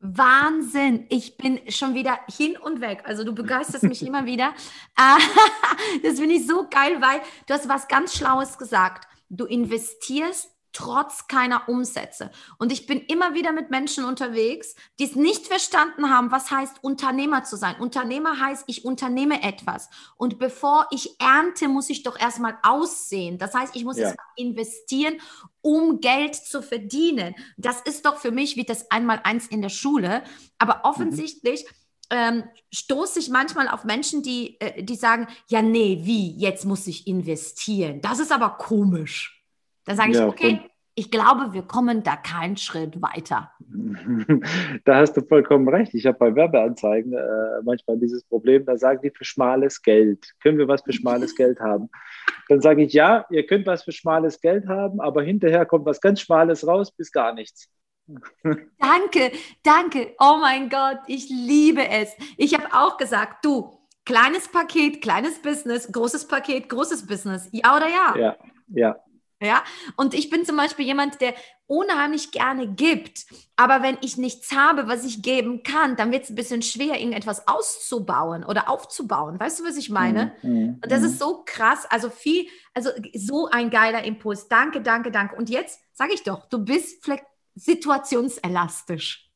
Wahnsinn. Ich bin schon wieder hin und weg. Also du begeisterst mich immer wieder. Ah, das finde ich so geil, weil du hast was ganz Schlaues gesagt. Du investierst trotz keiner Umsätze. Und ich bin immer wieder mit Menschen unterwegs, die es nicht verstanden haben, was heißt Unternehmer zu sein. Unternehmer heißt, ich unternehme etwas. Und bevor ich ernte, muss ich doch erstmal aussehen. Das heißt, ich muss ja. investieren, um Geld zu verdienen. Das ist doch für mich wie das einmal eins in der Schule. Aber mhm. offensichtlich mhm. ähm, stoße ich manchmal auf Menschen, die, äh, die sagen, ja, nee, wie, jetzt muss ich investieren. Das ist aber komisch. Da sage ich, ja, okay, ich glaube, wir kommen da keinen Schritt weiter. Da hast du vollkommen recht. Ich habe bei Werbeanzeigen äh, manchmal dieses Problem, da sagen die für schmales Geld. Können wir was für schmales Geld haben? Dann sage ich, ja, ihr könnt was für schmales Geld haben, aber hinterher kommt was ganz Schmales raus, bis gar nichts. Danke, danke. Oh mein Gott, ich liebe es. Ich habe auch gesagt, du, kleines Paket, kleines Business, großes Paket, großes Business. Ja oder ja? Ja, ja. Ja, und ich bin zum Beispiel jemand, der unheimlich gerne gibt. Aber wenn ich nichts habe, was ich geben kann, dann wird es ein bisschen schwer, irgendetwas auszubauen oder aufzubauen. Weißt du, was ich meine? Mhm. mhm und das ist mhm. so krass. Also viel, also so ein geiler Impuls. Danke, danke, danke. Und jetzt sage ich doch, du bist situationselastisch.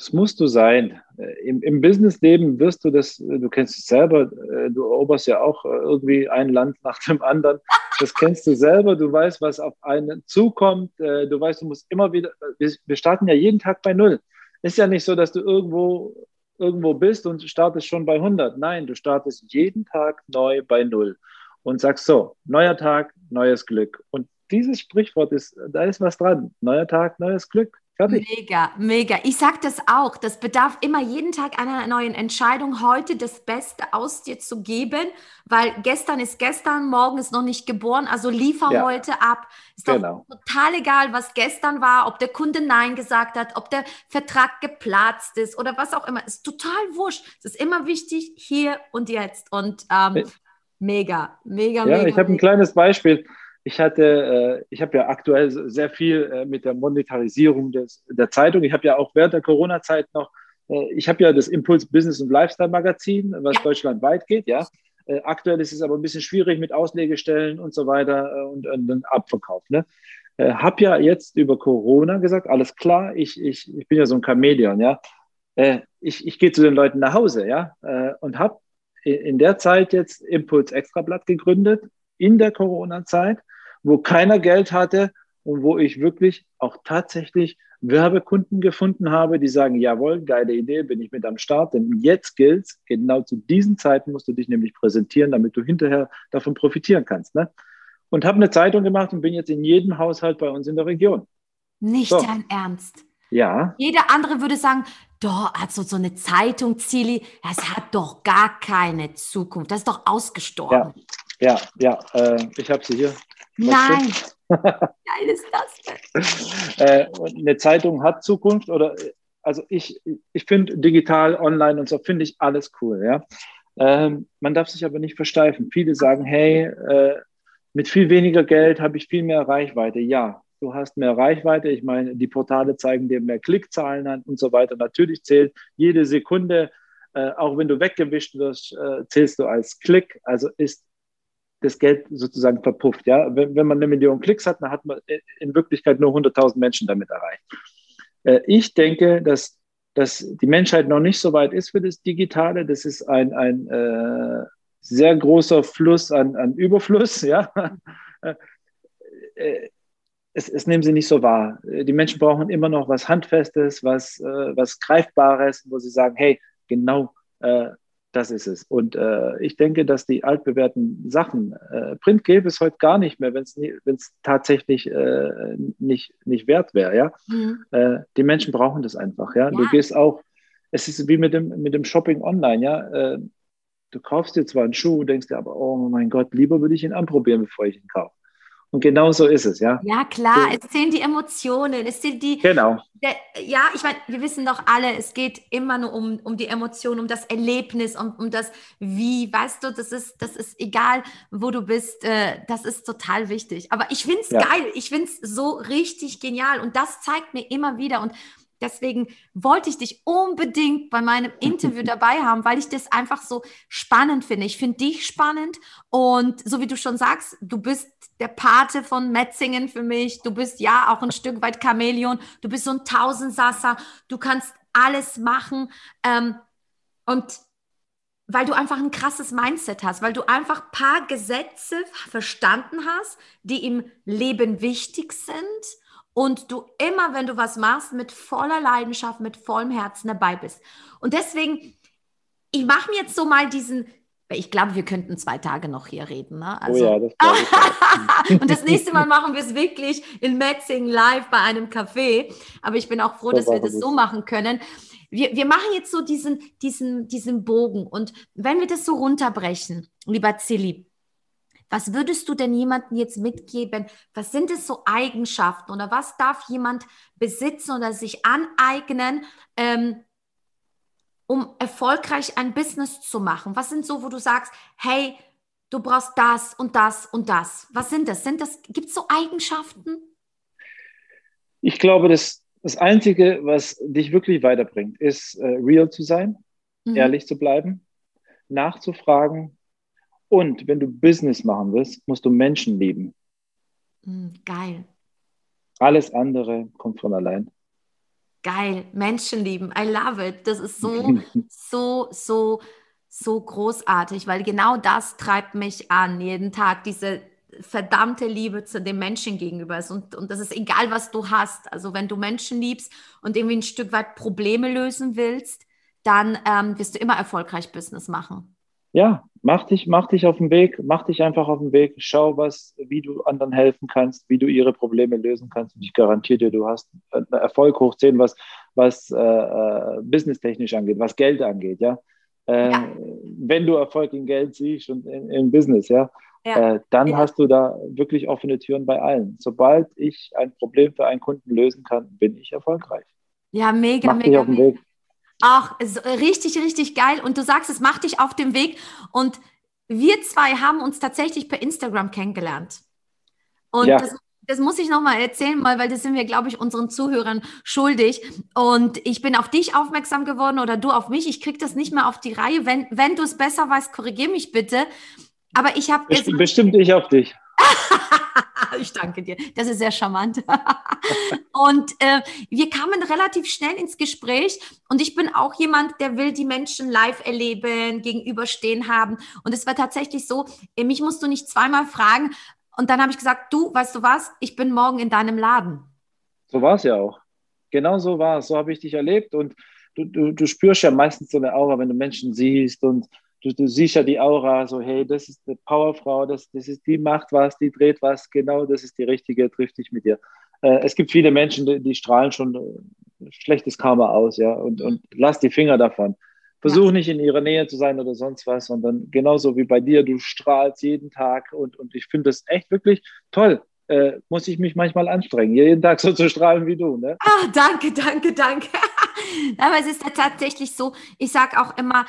Das musst du sein. Äh, Im, Im Businessleben wirst du das, äh, du kennst es selber, äh, du eroberst ja auch irgendwie ein Land nach dem anderen. Das kennst du selber, du weißt, was auf einen zukommt. Du weißt, du musst immer wieder, wir starten ja jeden Tag bei Null. Ist ja nicht so, dass du irgendwo, irgendwo bist und startest schon bei 100. Nein, du startest jeden Tag neu bei Null und sagst so, neuer Tag, neues Glück. Und dieses Sprichwort ist, da ist was dran. Neuer Tag, neues Glück. Fertig. Mega, mega. Ich sage das auch. Das bedarf immer jeden Tag einer neuen Entscheidung, heute das Beste aus dir zu geben, weil gestern ist gestern, morgen ist noch nicht geboren. Also liefer ja. heute ab. Ist genau. doch total egal, was gestern war, ob der Kunde Nein gesagt hat, ob der Vertrag geplatzt ist oder was auch immer. Ist total wurscht. Es ist immer wichtig, hier und jetzt. Und ähm, mega, mega, ja, mega. Ich habe ein kleines Beispiel ich hatte, äh, ich habe ja aktuell sehr viel äh, mit der Monetarisierung des, der Zeitung. Ich habe ja auch während der Corona-Zeit noch, äh, ich habe ja das Impuls Business und Lifestyle Magazin, was ja. deutschlandweit geht, ja. Aktuell ist es aber ein bisschen schwierig mit Auslegestellen und so weiter und, und Abverkauf. Ne? Habe ja jetzt über Corona gesagt, alles klar, ich, ich, ich bin ja so ein Chamäleon, ja. ich ich gehe zu den Leuten nach Hause, ja, und habe in der Zeit jetzt Impuls Extrablatt gegründet, in der Corona-Zeit wo keiner Geld hatte und wo ich wirklich auch tatsächlich Werbekunden gefunden habe, die sagen, jawohl, geile Idee, bin ich mit am Start, denn jetzt gilt genau zu diesen Zeiten musst du dich nämlich präsentieren, damit du hinterher davon profitieren kannst. Ne? Und habe eine Zeitung gemacht und bin jetzt in jedem Haushalt bei uns in der Region. Nicht so. dein Ernst. Ja. Jeder andere würde sagen, doch, also so eine Zeitung, Zili, das hat doch gar keine Zukunft. Das ist doch ausgestorben. Ja, ja, ja äh, ich habe sie hier. Nein. Geil ist das denn? Äh, eine Zeitung hat Zukunft oder also ich, ich finde digital, online und so finde ich alles cool, ja. Ähm, man darf sich aber nicht versteifen. Viele sagen, hey, äh, mit viel weniger Geld habe ich viel mehr Reichweite. Ja, du hast mehr Reichweite. Ich meine, die Portale zeigen dir mehr Klickzahlen an und so weiter. Natürlich zählt jede Sekunde, äh, auch wenn du weggewischt wirst, äh, zählst du als Klick. Also ist das Geld sozusagen verpufft. Ja? Wenn, wenn man eine Million Klicks hat, dann hat man in Wirklichkeit nur 100.000 Menschen damit erreicht. Äh, ich denke, dass, dass die Menschheit noch nicht so weit ist für das Digitale. Das ist ein, ein äh, sehr großer Fluss an, an Überfluss. Ja? Äh, es, es, nehmen sie nicht so wahr. Die Menschen brauchen immer noch was Handfestes, was, äh, was Greifbares, wo sie sagen, hey, genau äh, das ist es. Und äh, ich denke, dass die altbewährten Sachen, äh, Print gäbe es heute gar nicht mehr, wenn es tatsächlich äh, nicht, nicht wert wäre. Ja? Mhm. Äh, die Menschen brauchen das einfach. Ja? ja? Du gehst auch, es ist wie mit dem, mit dem Shopping online. Ja? Äh, du kaufst dir zwar einen Schuh, denkst dir aber, oh mein Gott, lieber würde ich ihn anprobieren, bevor ich ihn kaufe. Und genau so ist es, ja. Ja, klar, so. es zählen die Emotionen, es sind die. Genau. Der, ja, ich meine, wir wissen doch alle, es geht immer nur um, um die Emotionen, um das Erlebnis, um, um das Wie, weißt du, das ist, das ist egal, wo du bist, äh, das ist total wichtig. Aber ich finde es ja. geil, ich finde es so richtig genial und das zeigt mir immer wieder und deswegen wollte ich dich unbedingt bei meinem Interview dabei haben, weil ich das einfach so spannend finde. Ich finde dich spannend und so wie du schon sagst, du bist der Pate von Metzingen für mich. Du bist ja auch ein Stück weit Chamäleon. Du bist so ein Tausendsasser. Du kannst alles machen. Ähm, und weil du einfach ein krasses Mindset hast, weil du einfach ein paar Gesetze verstanden hast, die im Leben wichtig sind und du immer, wenn du was machst, mit voller Leidenschaft, mit vollem Herzen dabei bist. Und deswegen, ich mache mir jetzt so mal diesen, ich glaube, wir könnten zwei Tage noch hier reden. Ne? Oh also, oh ja, das. Und das nächste Mal machen wir es wirklich in Metzing live bei einem Café. Aber ich bin auch froh, das dass wir das so machen können. Wir, wir machen jetzt so diesen, diesen, diesen Bogen. Und wenn wir das so runterbrechen, lieber Zilli, was würdest du denn jemandem jetzt mitgeben? Was sind es so Eigenschaften oder was darf jemand besitzen oder sich aneignen, ähm, um erfolgreich ein Business zu machen? Was sind so, wo du sagst, hey, du brauchst das und das und das? Was sind das? Sind das gibt es so Eigenschaften? Ich glaube, das, das Einzige, was dich wirklich weiterbringt, ist äh, real zu sein, mhm. ehrlich zu bleiben, nachzufragen und wenn du Business machen willst, musst du Menschen lieben. Mhm, geil. Alles andere kommt von allein. Geil, Menschen lieben. I love it. Das ist so, so, so, so großartig, weil genau das treibt mich an, jeden Tag, diese verdammte Liebe zu den Menschen gegenüber Und, und das ist egal, was du hast. Also wenn du Menschen liebst und irgendwie ein Stück weit Probleme lösen willst, dann ähm, wirst du immer erfolgreich Business machen. Ja, mach dich, mach dich auf den Weg, mach dich einfach auf den Weg, schau, was, wie du anderen helfen kannst, wie du ihre Probleme lösen kannst. Und ich garantiere dir, du hast Erfolg hoch 10, was, was äh, äh, businesstechnisch angeht, was Geld angeht, ja. Äh, ja. Wenn du Erfolg in Geld siehst und im Business, ja, ja. Äh, dann ja. hast du da wirklich offene Türen bei allen. Sobald ich ein Problem für einen Kunden lösen kann, bin ich erfolgreich. Ja, mega, mach mega. Dich auf den Weg. Ach, richtig, richtig geil. Und du sagst, es macht dich auf dem Weg. Und wir zwei haben uns tatsächlich per Instagram kennengelernt. Und ja. das, das, muss ich nochmal erzählen, weil, das sind wir, glaube ich, unseren Zuhörern schuldig. Und ich bin auf dich aufmerksam geworden oder du auf mich. Ich kriege das nicht mehr auf die Reihe. Wenn, wenn du es besser weißt, korrigiere mich bitte. Aber ich habe. Bestimmt, bestimmt ich auf dich. ich danke dir. Das ist sehr charmant. und äh, wir kamen relativ schnell ins Gespräch und ich bin auch jemand, der will die Menschen live erleben, gegenüberstehen haben. Und es war tatsächlich so, äh, mich musst du nicht zweimal fragen. Und dann habe ich gesagt, du, weißt du was, ich bin morgen in deinem Laden. So war es ja auch. Genau so war es. So habe ich dich erlebt und du, du, du spürst ja meistens so eine Aura, wenn du Menschen siehst und du, du siehst ja die Aura, so, hey, das ist eine Powerfrau, das, das ist, die macht was, die dreht was, genau, das ist die richtige, trifft dich mit dir. Äh, es gibt viele Menschen, die, die strahlen schon äh, schlechtes Karma aus, ja, und, und lass die Finger davon. Versuch ja. nicht in ihrer Nähe zu sein oder sonst was, sondern genauso wie bei dir, du strahlst jeden Tag und, und ich finde das echt wirklich toll. Äh, muss ich mich manchmal anstrengen, jeden Tag so zu strahlen wie du. Ne? Ah, danke, danke, danke. Aber es ist ja tatsächlich so, ich sage auch immer,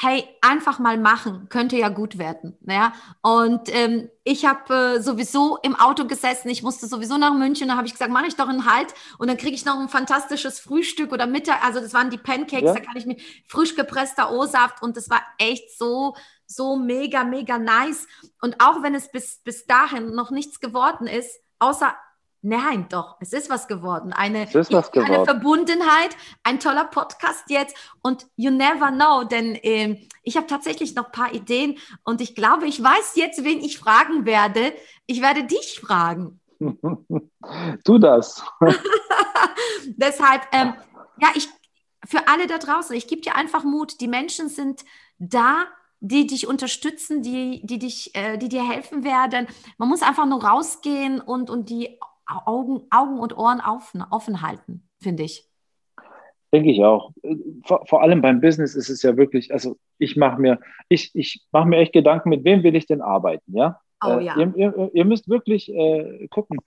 hey, einfach mal machen, könnte ja gut werden. Ja? Und ähm, ich habe äh, sowieso im Auto gesessen, ich musste sowieso nach München, da habe ich gesagt, mache ich doch einen Halt und dann kriege ich noch ein fantastisches Frühstück oder Mittag, also das waren die Pancakes, ja. da kann ich mir frisch gepresster O-Saft und das war echt so, so mega, mega nice. Und auch wenn es bis, bis dahin noch nichts geworden ist, außer Nein, doch, es ist was geworden. Eine, was geworden. eine Verbundenheit, ein toller Podcast jetzt und you never know, denn äh, ich habe tatsächlich noch ein paar Ideen und ich glaube, ich weiß jetzt, wen ich fragen werde. Ich werde dich fragen. tu das. Deshalb, ähm, ja, ich, für alle da draußen, ich gebe dir einfach Mut. Die Menschen sind da, die dich unterstützen, die, die, dich, äh, die dir helfen werden. Man muss einfach nur rausgehen und, und die Augen, Augen und Ohren offen, offen halten, finde ich. Denke ich auch. Vor, vor, allem beim Business ist es ja wirklich, also ich mache mir, ich, ich mache mir echt Gedanken, mit wem will ich denn arbeiten, ja? Oh, äh, ja. Ihr, ihr, ihr, müsst wirklich äh, gucken,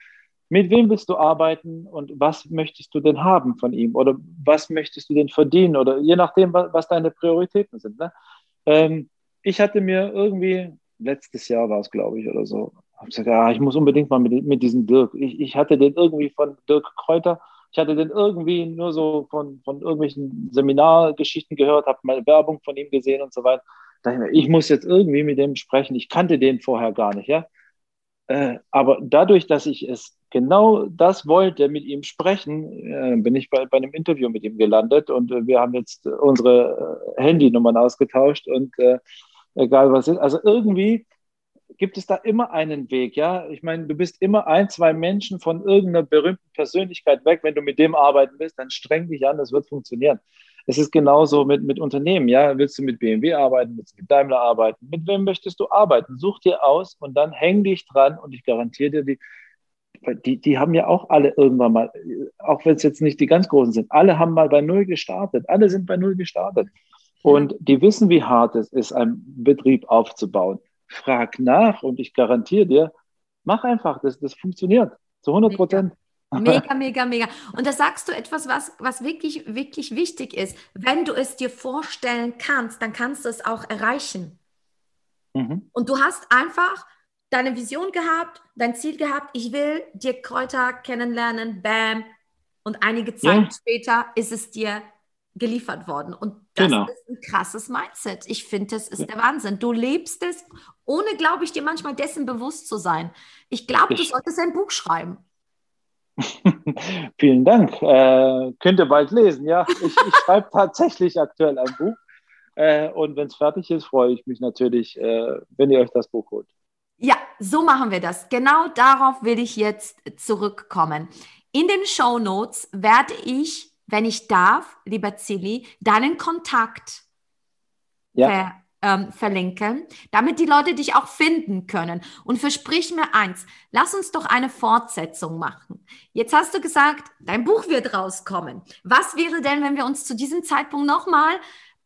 mit wem willst du arbeiten und was möchtest du denn haben von ihm oder was möchtest du denn verdienen oder je nachdem, was, was deine Prioritäten sind. Ne? Ähm, ich hatte mir irgendwie, letztes Jahr war es, glaube ich, oder so, habe gesagt, ja, ich muss unbedingt mal mit, mit diesem Dirk. Ich, ich hatte den irgendwie von Dirk Kräuter, Ich hatte den irgendwie nur so von, von irgendwelchen Seminargeschichten gehört, habe mal Werbung von ihm gesehen und so weiter. Da ich, ich muss jetzt irgendwie mit dem sprechen. Ich kannte den vorher gar nicht, ja. Äh, aber dadurch, dass ich es genau das wollte, mit ihm sprechen, äh, bin ich bei, bei einem Interview mit ihm gelandet und äh, wir haben jetzt unsere äh, Handynummern ausgetauscht und äh, egal was ist. Also irgendwie gibt es da immer einen Weg, ja. Ich meine, du bist immer ein, zwei Menschen von irgendeiner berühmten Persönlichkeit weg. Wenn du mit dem arbeiten willst, dann streng dich an, das wird funktionieren. Es ist genauso mit, mit Unternehmen, ja. Willst du mit BMW arbeiten, willst du mit Daimler arbeiten? Mit wem möchtest du arbeiten? Such dir aus und dann häng dich dran und ich garantiere dir, die, die, die haben ja auch alle irgendwann mal, auch wenn es jetzt nicht die ganz Großen sind, alle haben mal bei Null gestartet. Alle sind bei Null gestartet. Und die wissen, wie hart es ist, einen Betrieb aufzubauen frag nach und ich garantiere dir, mach einfach, das, das funktioniert zu 100 Prozent. Mega, mega, mega. Und da sagst du etwas, was, was wirklich, wirklich wichtig ist. Wenn du es dir vorstellen kannst, dann kannst du es auch erreichen. Mhm. Und du hast einfach deine Vision gehabt, dein Ziel gehabt, ich will dir Kräuter kennenlernen, bam. Und einige Zeit ja. später ist es dir geliefert worden. Und das genau. ist ein krasses Mindset. Ich finde, das ist ja. der Wahnsinn. Du lebst es, ohne, glaube ich, dir manchmal dessen bewusst zu sein. Ich glaube, du solltest ein Buch schreiben. Vielen Dank. Äh, könnt ihr bald lesen, ja. Ich, ich schreibe tatsächlich aktuell ein Buch. Äh, und wenn es fertig ist, freue ich mich natürlich, äh, wenn ihr euch das Buch holt. Ja, so machen wir das. Genau darauf will ich jetzt zurückkommen. In den Show Notes werde ich wenn ich darf, lieber Zilli, deinen Kontakt ja. ver, ähm, verlinken, damit die Leute dich auch finden können. Und versprich mir eins, lass uns doch eine Fortsetzung machen. Jetzt hast du gesagt, dein Buch wird rauskommen. Was wäre denn, wenn wir uns zu diesem Zeitpunkt nochmal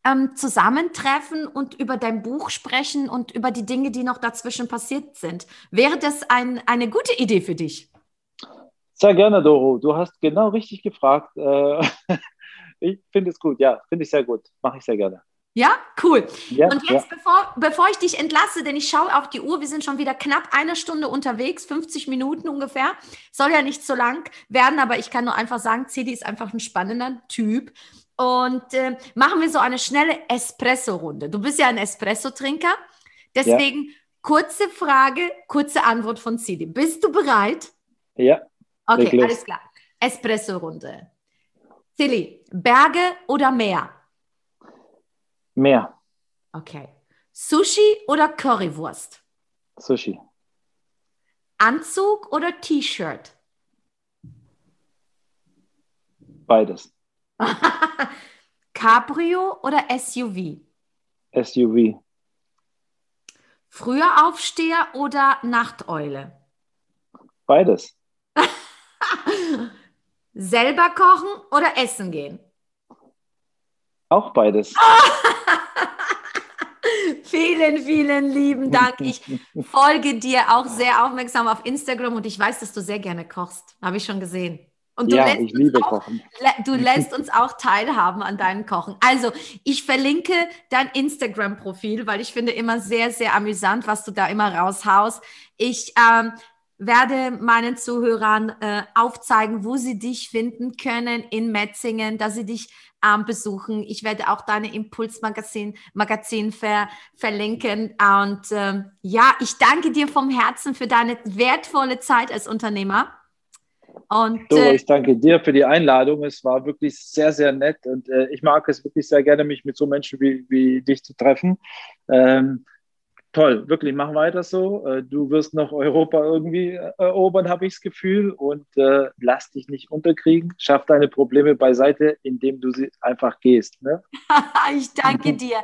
ähm, zusammentreffen und über dein Buch sprechen und über die Dinge, die noch dazwischen passiert sind? Wäre das ein, eine gute Idee für dich? Sehr gerne, Doro. Du hast genau richtig gefragt. Äh, ich finde es gut, ja, finde ich sehr gut. Mache ich sehr gerne. Ja, cool. Ja, und jetzt, ja. bevor, bevor ich dich entlasse, denn ich schaue auf die Uhr, wir sind schon wieder knapp eine Stunde unterwegs, 50 Minuten ungefähr. Soll ja nicht so lang werden, aber ich kann nur einfach sagen, Cedi ist einfach ein spannender Typ. Und äh, machen wir so eine schnelle Espresso-Runde. Du bist ja ein Espresso-Trinker. Deswegen ja. kurze Frage, kurze Antwort von Cedi. Bist du bereit? Ja. Okay, alles klar. Espresso-Runde. Silly, Berge oder Meer? Meer. Okay. Sushi oder Currywurst? Sushi. Anzug oder T-Shirt? Beides. Cabrio oder SUV? SUV. Früher Aufsteher oder Nachteule? Beides. Selber kochen oder essen gehen? Auch beides. vielen, vielen lieben Dank. Ich folge dir auch sehr aufmerksam auf Instagram und ich weiß, dass du sehr gerne kochst. Habe ich schon gesehen. Und du ja, ich liebe auch, Kochen. Du lässt uns auch teilhaben an deinem Kochen. Also, ich verlinke dein Instagram-Profil, weil ich finde immer sehr, sehr amüsant, was du da immer raushaust. Ich ähm, werde meinen Zuhörern äh, aufzeigen, wo sie dich finden können in Metzingen, dass sie dich ähm, besuchen. Ich werde auch deine Impulsmagazin Magazin ver, verlinken. Und äh, ja, ich danke dir vom Herzen für deine wertvolle Zeit als Unternehmer. Und, so, äh, ich danke dir für die Einladung. Es war wirklich sehr, sehr nett und äh, ich mag es wirklich sehr gerne, mich mit so Menschen wie, wie dich zu treffen. Ähm, toll, wirklich, mach weiter so. Äh, du wirst noch Europa irgendwie äh, erobern, habe ich das Gefühl. Und äh, lass dich nicht unterkriegen. Schaff deine Probleme beiseite, indem du sie einfach gehst. Ne? ich danke dir.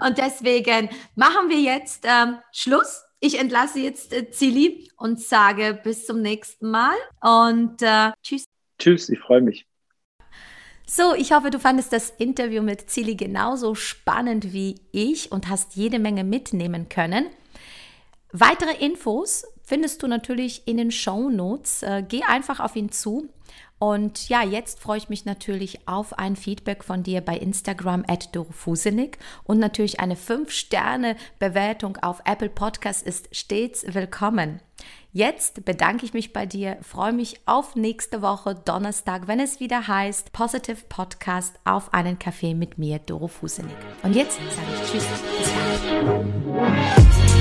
Und deswegen machen wir jetzt ähm, Schluss. Ich entlasse jetzt äh, Zili und sage bis zum nächsten Mal und äh, tschüss. Tschüss, ich freue mich. So, ich hoffe, du fandest das Interview mit Zili genauso spannend wie ich und hast jede Menge mitnehmen können. Weitere Infos findest du natürlich in den Show Notes. Äh, geh einfach auf ihn zu. Und ja, jetzt freue ich mich natürlich auf ein Feedback von dir bei Instagram at Dorofusenik und natürlich eine 5-Sterne-Bewertung auf Apple Podcast ist stets willkommen. Jetzt bedanke ich mich bei dir, freue mich auf nächste Woche Donnerstag, wenn es wieder heißt Positive Podcast auf einen Kaffee mit mir, Doro Fusenik. Und jetzt sage ich Tschüss, bis dann.